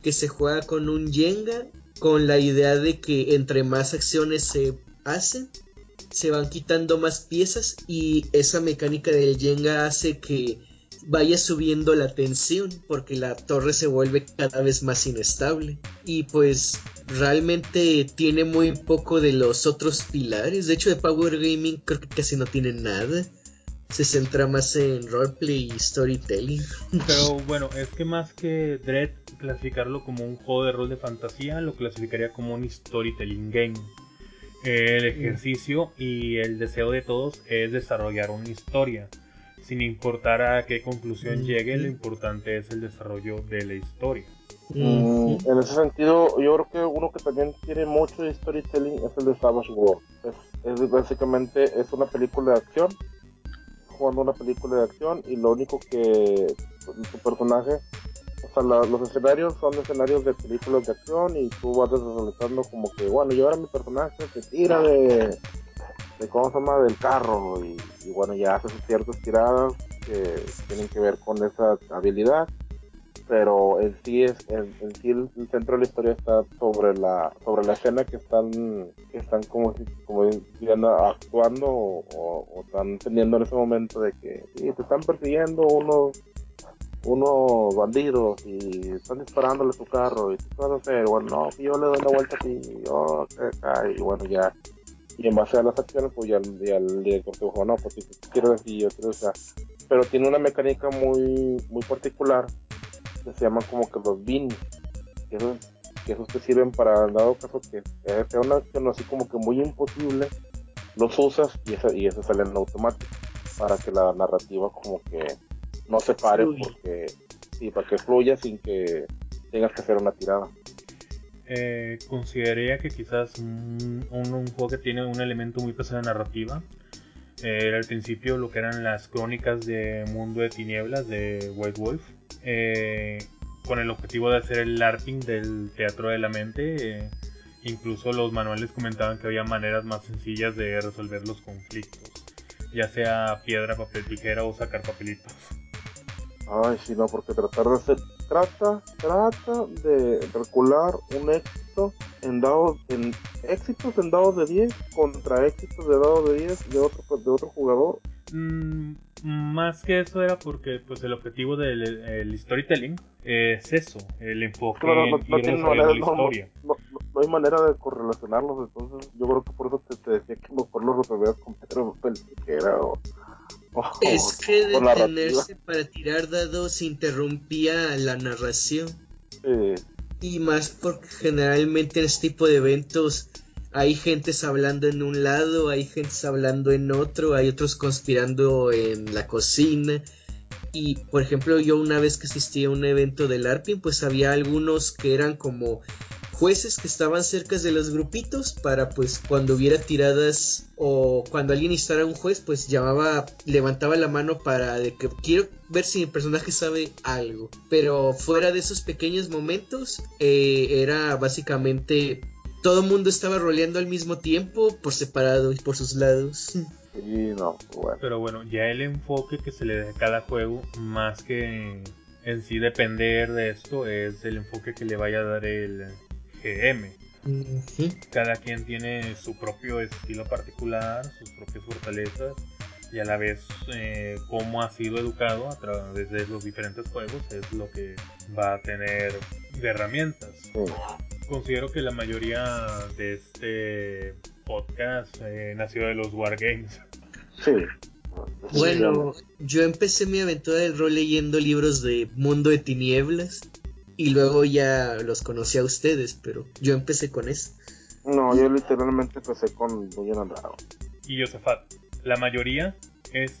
que se juega con un Jenga con la idea de que entre más acciones se hacen, se van quitando más piezas y esa mecánica del Jenga hace que vaya subiendo la tensión porque la torre se vuelve cada vez más inestable. Y pues realmente tiene muy poco de los otros pilares. De hecho de Power Gaming creo que casi no tiene nada. Se centra más en roleplay y storytelling. Pero bueno es que más que Dread clasificarlo como un juego de rol de fantasía lo clasificaría como un storytelling game. El mm. ejercicio y el deseo de todos es desarrollar una historia sin importar a qué conclusión llegue, lo importante es el desarrollo de la historia. Mm, en ese sentido, yo creo que uno que también tiene mucho de storytelling es el de Savage World. Es, básicamente es una película de acción, jugando una película de acción y lo único que tu personaje, o sea, los escenarios son escenarios de películas de acción y tú vas desarrollando como que, bueno, yo ahora mi personaje se tira de de cómo se llama del carro y, bueno ya hace ciertas tiradas que tienen que ver con esa habilidad pero en sí es en, sí el, centro de la historia está sobre la sobre la escena que están que están como como actuando o, están teniendo en ese momento de que te están persiguiendo unos unos bandidos y están disparándole tu carro y tú bueno no yo le doy la vuelta a yo y bueno ya y en base a las acciones pues ya, el director te dijo no pues quiero decir yo quiero o sea pero tiene una mecánica muy muy particular que se llaman como que los beanies que esos, que esos te sirven para dado caso que sea una acción así como que muy imposible los usas y eso, y eso sale en automático para que la narrativa como que no se pare porque y para que fluya sin que tengas que hacer una tirada. Eh, consideraría que quizás un, un, juego que tiene un elemento muy pesado de narrativa eh, al principio lo que eran las crónicas de Mundo de Tinieblas de White Wolf, eh, con el objetivo de hacer el LARPing del teatro de la mente. incluso los manuales comentaban que había maneras más sencillas de resolver los conflictos, ya sea piedra, papel, tijera o sacar papelitos. Ay, sí, no, porque tratar de hacer, trata, trata de calcular un éxito en dados, en éxitos en dados de 10 contra éxitos de dados de 10 de otro, de otro jugador. Mm, más que eso era porque pues el objetivo del storytelling es eso, el enfoque en ir la historia. No, hay manera de correlacionarlos, entonces yo creo que por eso te, decía que mejor lo resolvías con Pedro Peltiquera o es que detenerse para tirar dados interrumpía la narración. Y más porque generalmente en este tipo de eventos hay gentes hablando en un lado, hay gentes hablando en otro, hay otros conspirando en la cocina. Y por ejemplo, yo una vez que asistí a un evento del ARPIN, pues había algunos que eran como jueces que estaban cerca de los grupitos para pues cuando hubiera tiradas o cuando alguien necesitara un juez pues llamaba, levantaba la mano para de que quiero ver si el personaje sabe algo. Pero fuera de esos pequeños momentos eh, era básicamente todo el mundo estaba roleando al mismo tiempo por separado y por sus lados. Sí, no, bueno. Pero bueno, ya el enfoque que se le da a cada juego, más que en sí depender de esto, es el enfoque que le vaya a dar el, cada quien tiene su propio estilo particular, sus propias fortalezas y a la vez eh, cómo ha sido educado a través de los diferentes juegos es lo que va a tener de herramientas. Considero que la mayoría de este podcast eh, nació de los Wargames. Sí. Bueno, yo empecé mi aventura del rol leyendo libros de Mundo de Tinieblas y luego ya los conocí a ustedes, pero yo empecé con eso. No, yo literalmente empecé con Dungeon and Y Josefat, la mayoría es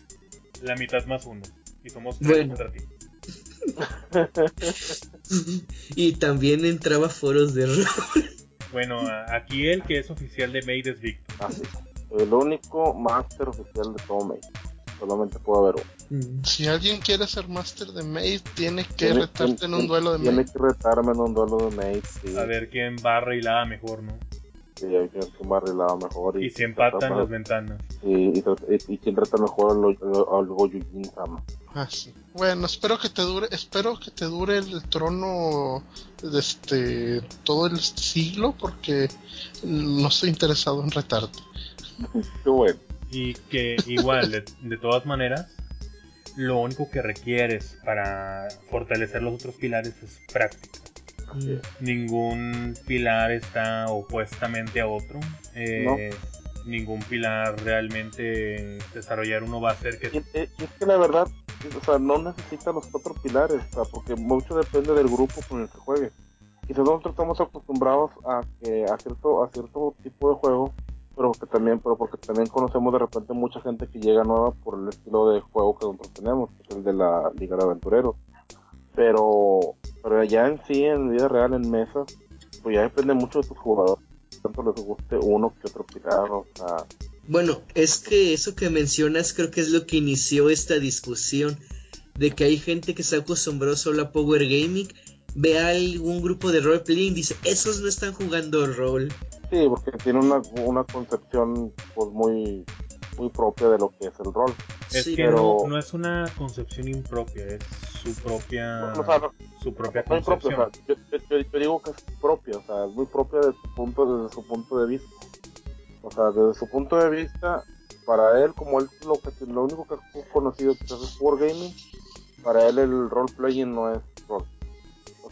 la mitad más uno. Y somos tres contra ti. y también entraba foros de rol. Bueno, aquí el que es oficial de Made es Victor. Ah, el único máster oficial de todo Made. Solamente puede haber uno. Mm. Si alguien quiere ser máster de Maze, tiene que retarte en un duelo de Maze. Tiene que retarme en un duelo de Maze. A ver quién barra y lava mejor, ¿no? Sí, hay quién barra y lava mejor. Y, y si empatan las ventanas. Sí, y, y, quién reta mejor al Goyujin Sama. Ah, sí. Bueno, espero que te dure, espero que te dure el trono de este todo el siglo porque no estoy interesado en retarte. Qué bueno. Y que igual, de, todas maneras, lo único que requieres para fortalecer los otros pilares es práctica. Ningún pilar está opuestamente a otro. Eh, ningún pilar realmente desarrollar uno va a hacer que... Y, es que la verdad, o sea, no necesita los cuatro pilares, porque mucho depende del grupo con el que juegue. Y nosotros estamos acostumbrados a que a cierto, a cierto tipo de juego pero porque también pero porque también conocemos de repente mucha gente que llega nueva por el estilo de juego que nosotros tenemos que es el de la liga de aventureros. Pero pero ya en sí en vida real en mesa pues ya depende mucho de tus jugadores. Tanto les guste uno que otro pilar bueno es que eso que mencionas creo que es lo que inició esta discusión de que hay gente que se acostumbró solo a Power Gaming ve a algún grupo de role playing y dice esos no están jugando rol Sí, porque tiene una, una concepción pues muy muy propia de lo que es el rol. Es que no, no, es una concepción impropia, es su propia su propia concepción. yo, yo, digo que es propia, o sea, es muy propia de su punto, desde su punto de vista. O sea, desde su punto de vista, para él, como él lo que lo único que ha conocido es Wargaming, para él el role playing no es. O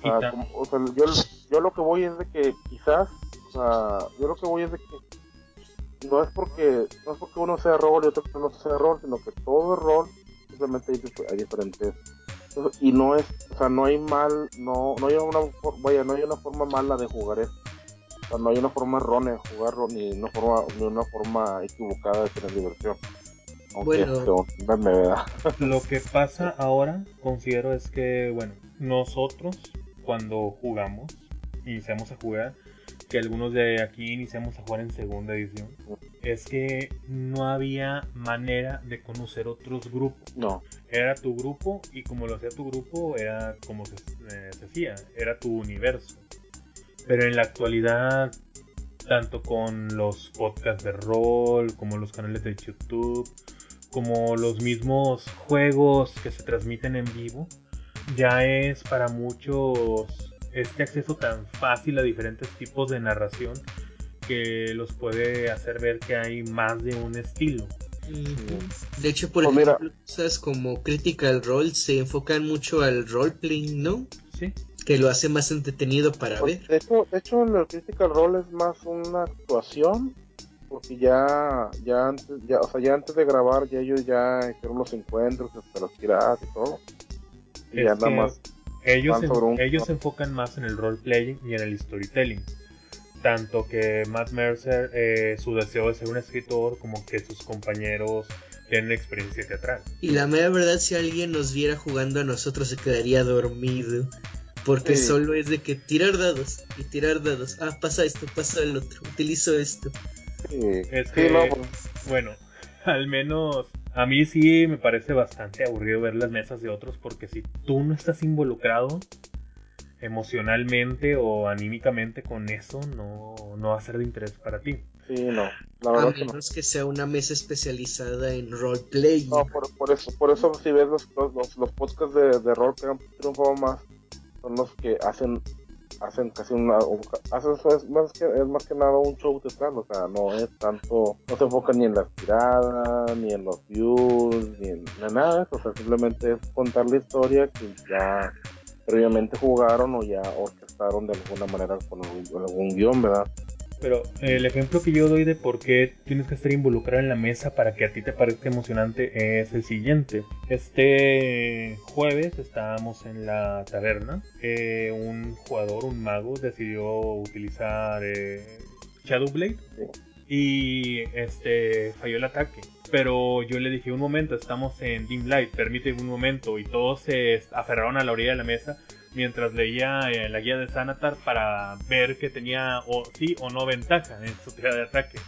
sea, como, o sea yo, yo lo que voy es de que quizás sea, yo lo que voy es de que no es porque no es porque uno sea rol y otro no sea rol, sino que todo rol simplemente hay, diferentes y no es, o sea, no hay mal, no, no hay una, vaya, no hay una forma mala de jugar esto. O sea, no hay una forma errónea de jugarlo, ni una forma, ni una forma equivocada de tener diversión. bueno, lo que pasa ahora, considero, es que, bueno, nosotros cuando jugamos, iniciamos a jugar, que algunos de aquí iniciamos a jugar en segunda edición, es que no había manera de conocer otros grupos. No. Era tu grupo y como lo hacía tu grupo era como se, eh, se hacía, era tu universo. Pero en la actualidad, tanto con los podcasts de rol, como los canales de YouTube, como los mismos juegos que se transmiten en vivo, ya es para muchos este acceso tan fácil a diferentes tipos de narración que los puede hacer ver que hay más de un estilo. De hecho, por Pues mira. ejemplo, cosas como Critical Role se enfocan mucho al roleplaying, ¿no? Sí, Que lo hace más entretenido para Pues, ver. de hecho, de hecho, el Critical Role es más una actuación, porque ya, ya antes, ya, o sea, ya antes de grabar, ya ellos ya hicieron los encuentros, hasta las tiradas y todo. Y Es ya nada que más. ellos, un- ellos se enfocan más en el roleplaying y en el storytelling. Tanto que Matt Mercer, eh, su deseo de ser un escritor, como que sus compañeros tienen experiencia teatral. Y la mera verdad, si alguien nos viera jugando a nosotros, se quedaría dormido. Porque Sí. solo es de que tirar dados y tirar dados. Ah, pasa esto, pasa el otro. Utilizo esto. Sí, Es sí, que, no, pues, bueno, al menos a mí sí me parece bastante aburrido ver las mesas de otros porque si tú no estás involucrado emocionalmente o anímicamente con eso, no, no va a ser de interés para ti. sí, no. La A verdad que no. menos que sea una mesa especializada en roleplaying. No, por, por eso, por eso si ves los, los, los, los podcasts de, de rol que han triunfado más, son los que hacen hacen casi una un- hacen es más que es más que nada un show teatral, o sea, no es tanto, no se enfocan ni en las tiradas, ni en los views, ni en, ni en nada o sea, simplemente es contar la historia que ya previamente jugaron o ya orquestaron de alguna manera con algún guion, ¿verdad? Pero el ejemplo que yo doy de por qué tienes que estar involucrado en la mesa para que a ti te parezca emocionante es el siguiente. Este jueves estábamos en la taberna. eh, un jugador, un mago, decidió utilizar eh, Shadowblade y este falló el ataque. Pero yo le dije, un momento, estamos en Dim Light, permíteme un momento. Y todos se aferraron a la orilla de la mesa mientras leía eh, la guía de Sanatar para ver que tenía o sí o no ventaja en su tirada de ataque.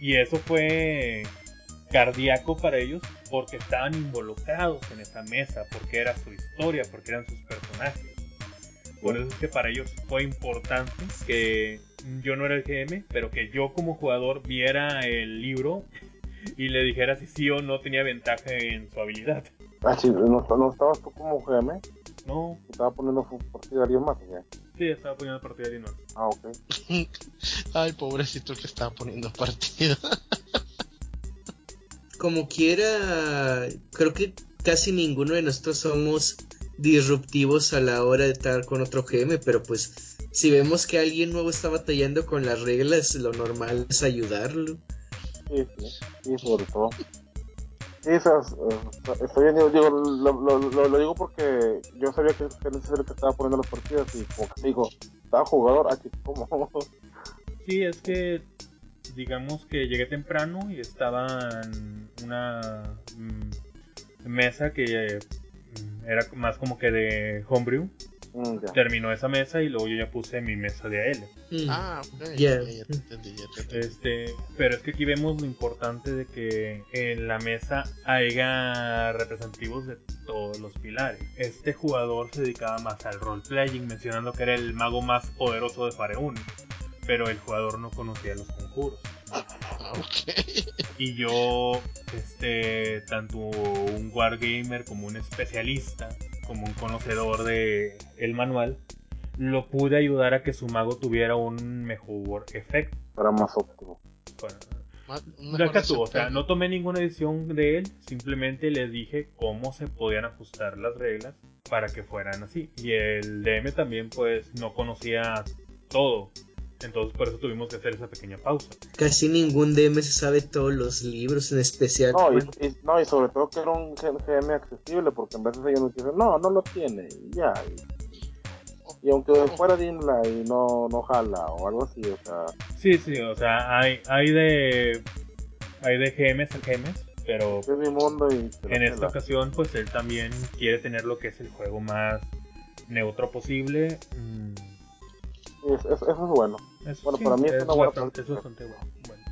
Y eso fue cardíaco para ellos porque estaban involucrados en esa mesa, porque era su historia, porque eran sus personajes. Por eso es que para ellos fue importante que yo no era el GM, pero que yo como jugador viera el libro y le dijera si sí o no tenía ventaja en su habilidad. Ah, sí, no, no estabas tú como GM, No, estaba poniendo fu- partida alguien más, ¿o qué? sí, estaba poniendo partida de Illinois. Ah, ok. Ay, pobrecito el que estaba poniendo partida. Como quiera, creo que casi ninguno de nosotros somos disruptivos a la hora de estar con otro GM, pero pues si vemos que alguien nuevo está batallando con las reglas, lo normal es ayudarlo. Sí, sí, sí, sobre todo. Sí, esas, eh, estoy bien, digo, lo, digo porque yo sabía que que es el que estaba poniendo las partidas y como que digo, estaba jugador, aquí, ¿cómo? Sí, es que digamos que llegué temprano y estaba en una mm, mesa que mm, era más como que de homebrew. Mm. Terminó esa mesa y luego yo ya puse mi mesa de AL. Mm. Ah, ok. Ya. Ya, ya te entendí, ya te entendí. Este, pero es que aquí vemos lo importante de que en la mesa haya representativos de todos los pilares. Este jugador se dedicaba más al roleplaying, mencionando que era el mago más poderoso de Fareun, pero el jugador no conocía los conjuros. Ah, ok. Y yo, este, tanto un wargamer como un especialista, como un conocedor de el manual, lo pude ayudar a que su mago tuviera un mejor efecto. Para más óptimo. Bueno, mejor tú, o sea, no tomé ninguna decisión de él, simplemente les dije cómo se podían ajustar las reglas para que fueran así. Y el DM también, pues, no conocía todo. Entonces, por eso tuvimos que hacer esa pequeña pausa. Casi ningún DM se sabe todos los libros, en especial. No y, no, y sobre todo que era un GM accesible, porque en veces ellos nos dicen, no, no lo tiene, y ya. Y, y aunque fuera Dimla y no, no jala o algo así, o sea, Sí, sí, o sea, hay, hay de. Hay de GMs a GMs. Pero Es mi mundo y en esta ocasión, pues él también quiere tener lo que es el juego más neutro posible. Mm, Es- es- eso es bueno. Eso, Bueno, sí, para mí es una buena bastante, es bastante bueno. Bueno,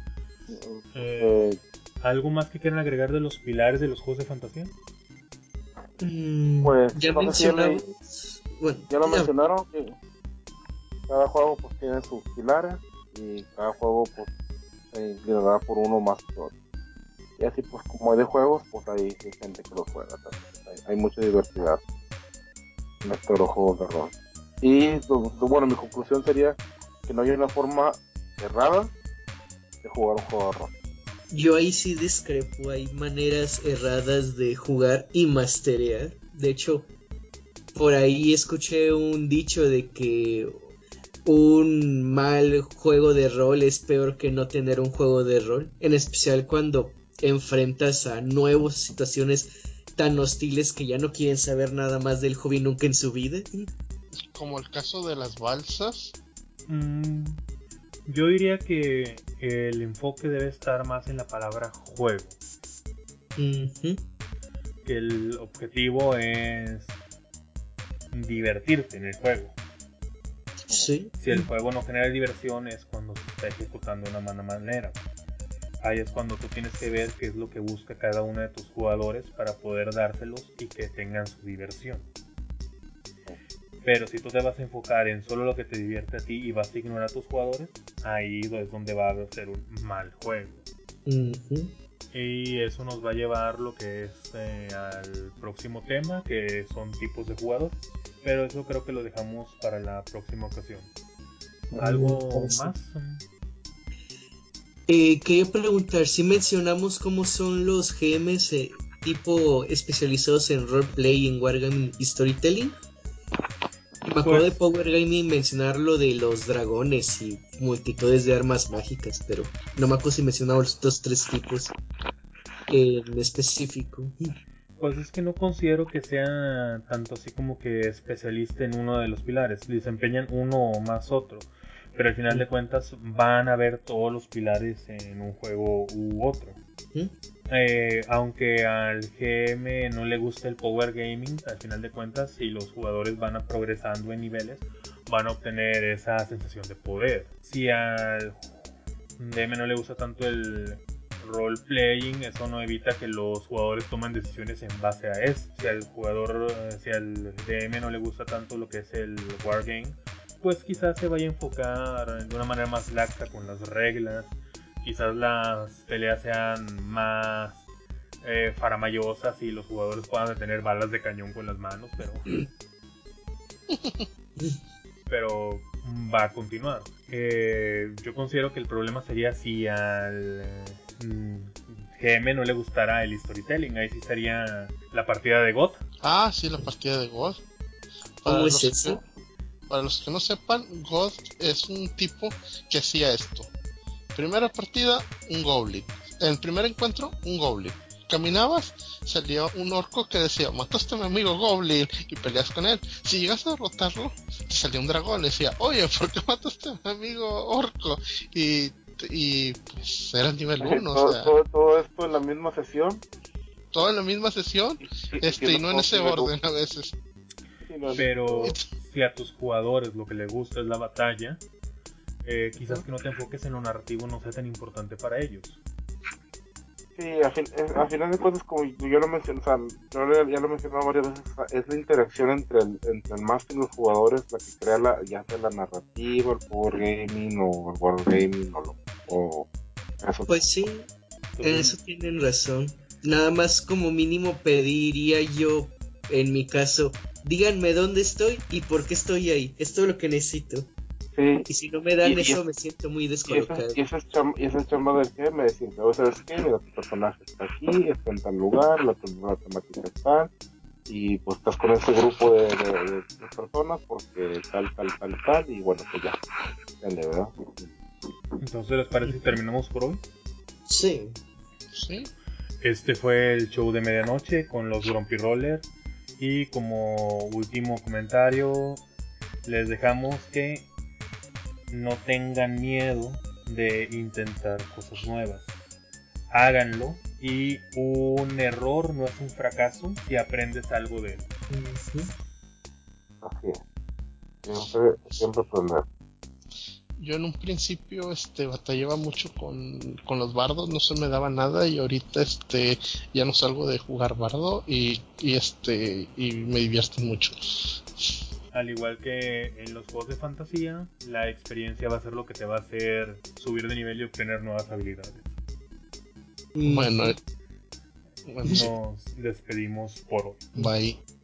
Eh, Eh, ¿Algo más que quieran agregar de los pilares de los juegos de fantasía? Mm, Pues, ya no si ya. Bueno, lo ya- mencionaron que cada juego pues tiene sus pilares y cada juego pues se inclinará por uno más que otro. Y así pues como hay de juegos, pues hay, hay gente que los juega también. Hay, hay mucha diversidad en estos los juegos de rol. Y pues, bueno, mi conclusión sería que no hay una forma errada de jugar un juego de rol. Yo ahí sí discrepo, hay maneras erradas de jugar y masterear. De hecho, por ahí escuché un dicho de que un mal juego de rol es peor que no tener un juego de rol, en especial cuando enfrentas a nuevas situaciones tan hostiles que ya no quieren saber nada más del hobby nunca en su vida. Como el caso de las balsas. Mm, yo diría que el enfoque debe estar más en la palabra juego. Que el objetivo es divertirte en el juego. Sí. Si el juego no genera diversión es cuando se está ejecutando de una mala manera. Ahí es cuando tú tienes que ver qué es lo que busca cada uno de tus jugadores para poder dárselos y que tengan su diversión. Pero si tú te vas a enfocar en solo lo que te divierte a ti y vas a ignorar a tus jugadores, ahí es donde va a ser un mal juego. Y eso nos va a llevar lo que es eh, al próximo tema, que son tipos de jugadores. Pero eso creo que lo dejamos para la próxima ocasión. ¿Algo parece. más? Eh, quería preguntar, si mencionamos cómo son los GMs eh, tipo especializados en roleplay, en wargaming y storytelling. Me acuerdo Pues- de Power Gaming mencionar lo de los dragones y multitudes de armas mágicas, pero no me acuerdo si mencionaba los otros tres tipos en específico. Pues es que no considero que sea tanto así como que especialista en uno de los pilares. Desempeñan uno o más otro. Pero al final de cuentas van a ver todos los pilares en un juego u otro. Eh, aunque al GM no le gusta el Power Gaming, al final de cuentas, si los jugadores van progresando en niveles, van a obtener esa sensación de poder. Si al DM no le gusta tanto el role playing, eso no evita que los jugadores tomen decisiones en base a eso. Si al jugador, si al DM no le gusta tanto lo que es el wargame, pues quizás se vaya a enfocar de una manera más laxa con las reglas. Quizás las peleas sean más eh, faramayosas y los jugadores puedan detener balas de cañón con las manos, pero pero va a continuar. Eh, yo considero que el problema sería si al mm, GM no le gustara el storytelling, ahí sí sería la partida de GOT. Ah, sí, la partida de God. ¿Cómo es los eso? que- para los que no sepan, God es un tipo que hacía esto. Primera partida, un goblin. En el primer encuentro, un goblin. Caminabas, salía un orco que decía, mataste a mi amigo goblin y peleas con él. Si llegas a derrotarlo, te salía un dragón, le decía, oye, ¿por qué mataste a mi amigo orco? Y, y pues era el nivel 1, o todo, sea, todo, todo esto en la misma sesión. todo en la misma sesión, y- este, y no en ese orden a veces. Pero si a tus jugadores lo que les gusta es la batalla, eh, quizás que no te enfoques en lo narrativo no sea tan importante para ellos. Sí, a, fin- es- a final de cuentas, como yo lo mencioné, o sea, yo le- ya lo he mencionado varias veces, es la interacción entre el, entre el máster y los jugadores la que crea la, ya sea la narrativa, el power gaming o el wargaming o, lo, o eso. Pues sí, en eso tienen razón. Nada más como mínimo pediría yo, en mi caso, díganme dónde estoy y por qué estoy ahí. Es todo lo que necesito. Sí, Y si no me dan Y- y eso, es- me siento muy y descolocado. y esa es chamba, y es chamba del GM, decirte, o sabes qué, mira, tu personaje está aquí, está en tal lugar, la, la temática está, y pues estás con ese grupo de, de- de personas porque tal, tal, tal, tal, y bueno, pues ya, dale, ¿verdad? entonces, ¿les parece si terminamos por hoy? Sí. Sí, Este fue el show de medianoche con los Grumpy Roller. Y como último comentario, les dejamos que no tengan miedo de intentar cosas nuevas. Háganlo y un error no es un fracaso si aprendes algo de él. Así es. Siempre, siempre aprender. Yo en un principio este batallaba mucho con, con los bardos, no se me daba nada y ahorita este ya no salgo de jugar bardo y, y este y me divierten mucho. Al igual que en los juegos de fantasía, la experiencia va a ser lo que te va a hacer subir de nivel y obtener nuevas habilidades. Bueno, eh. Nos despedimos por hoy. bye.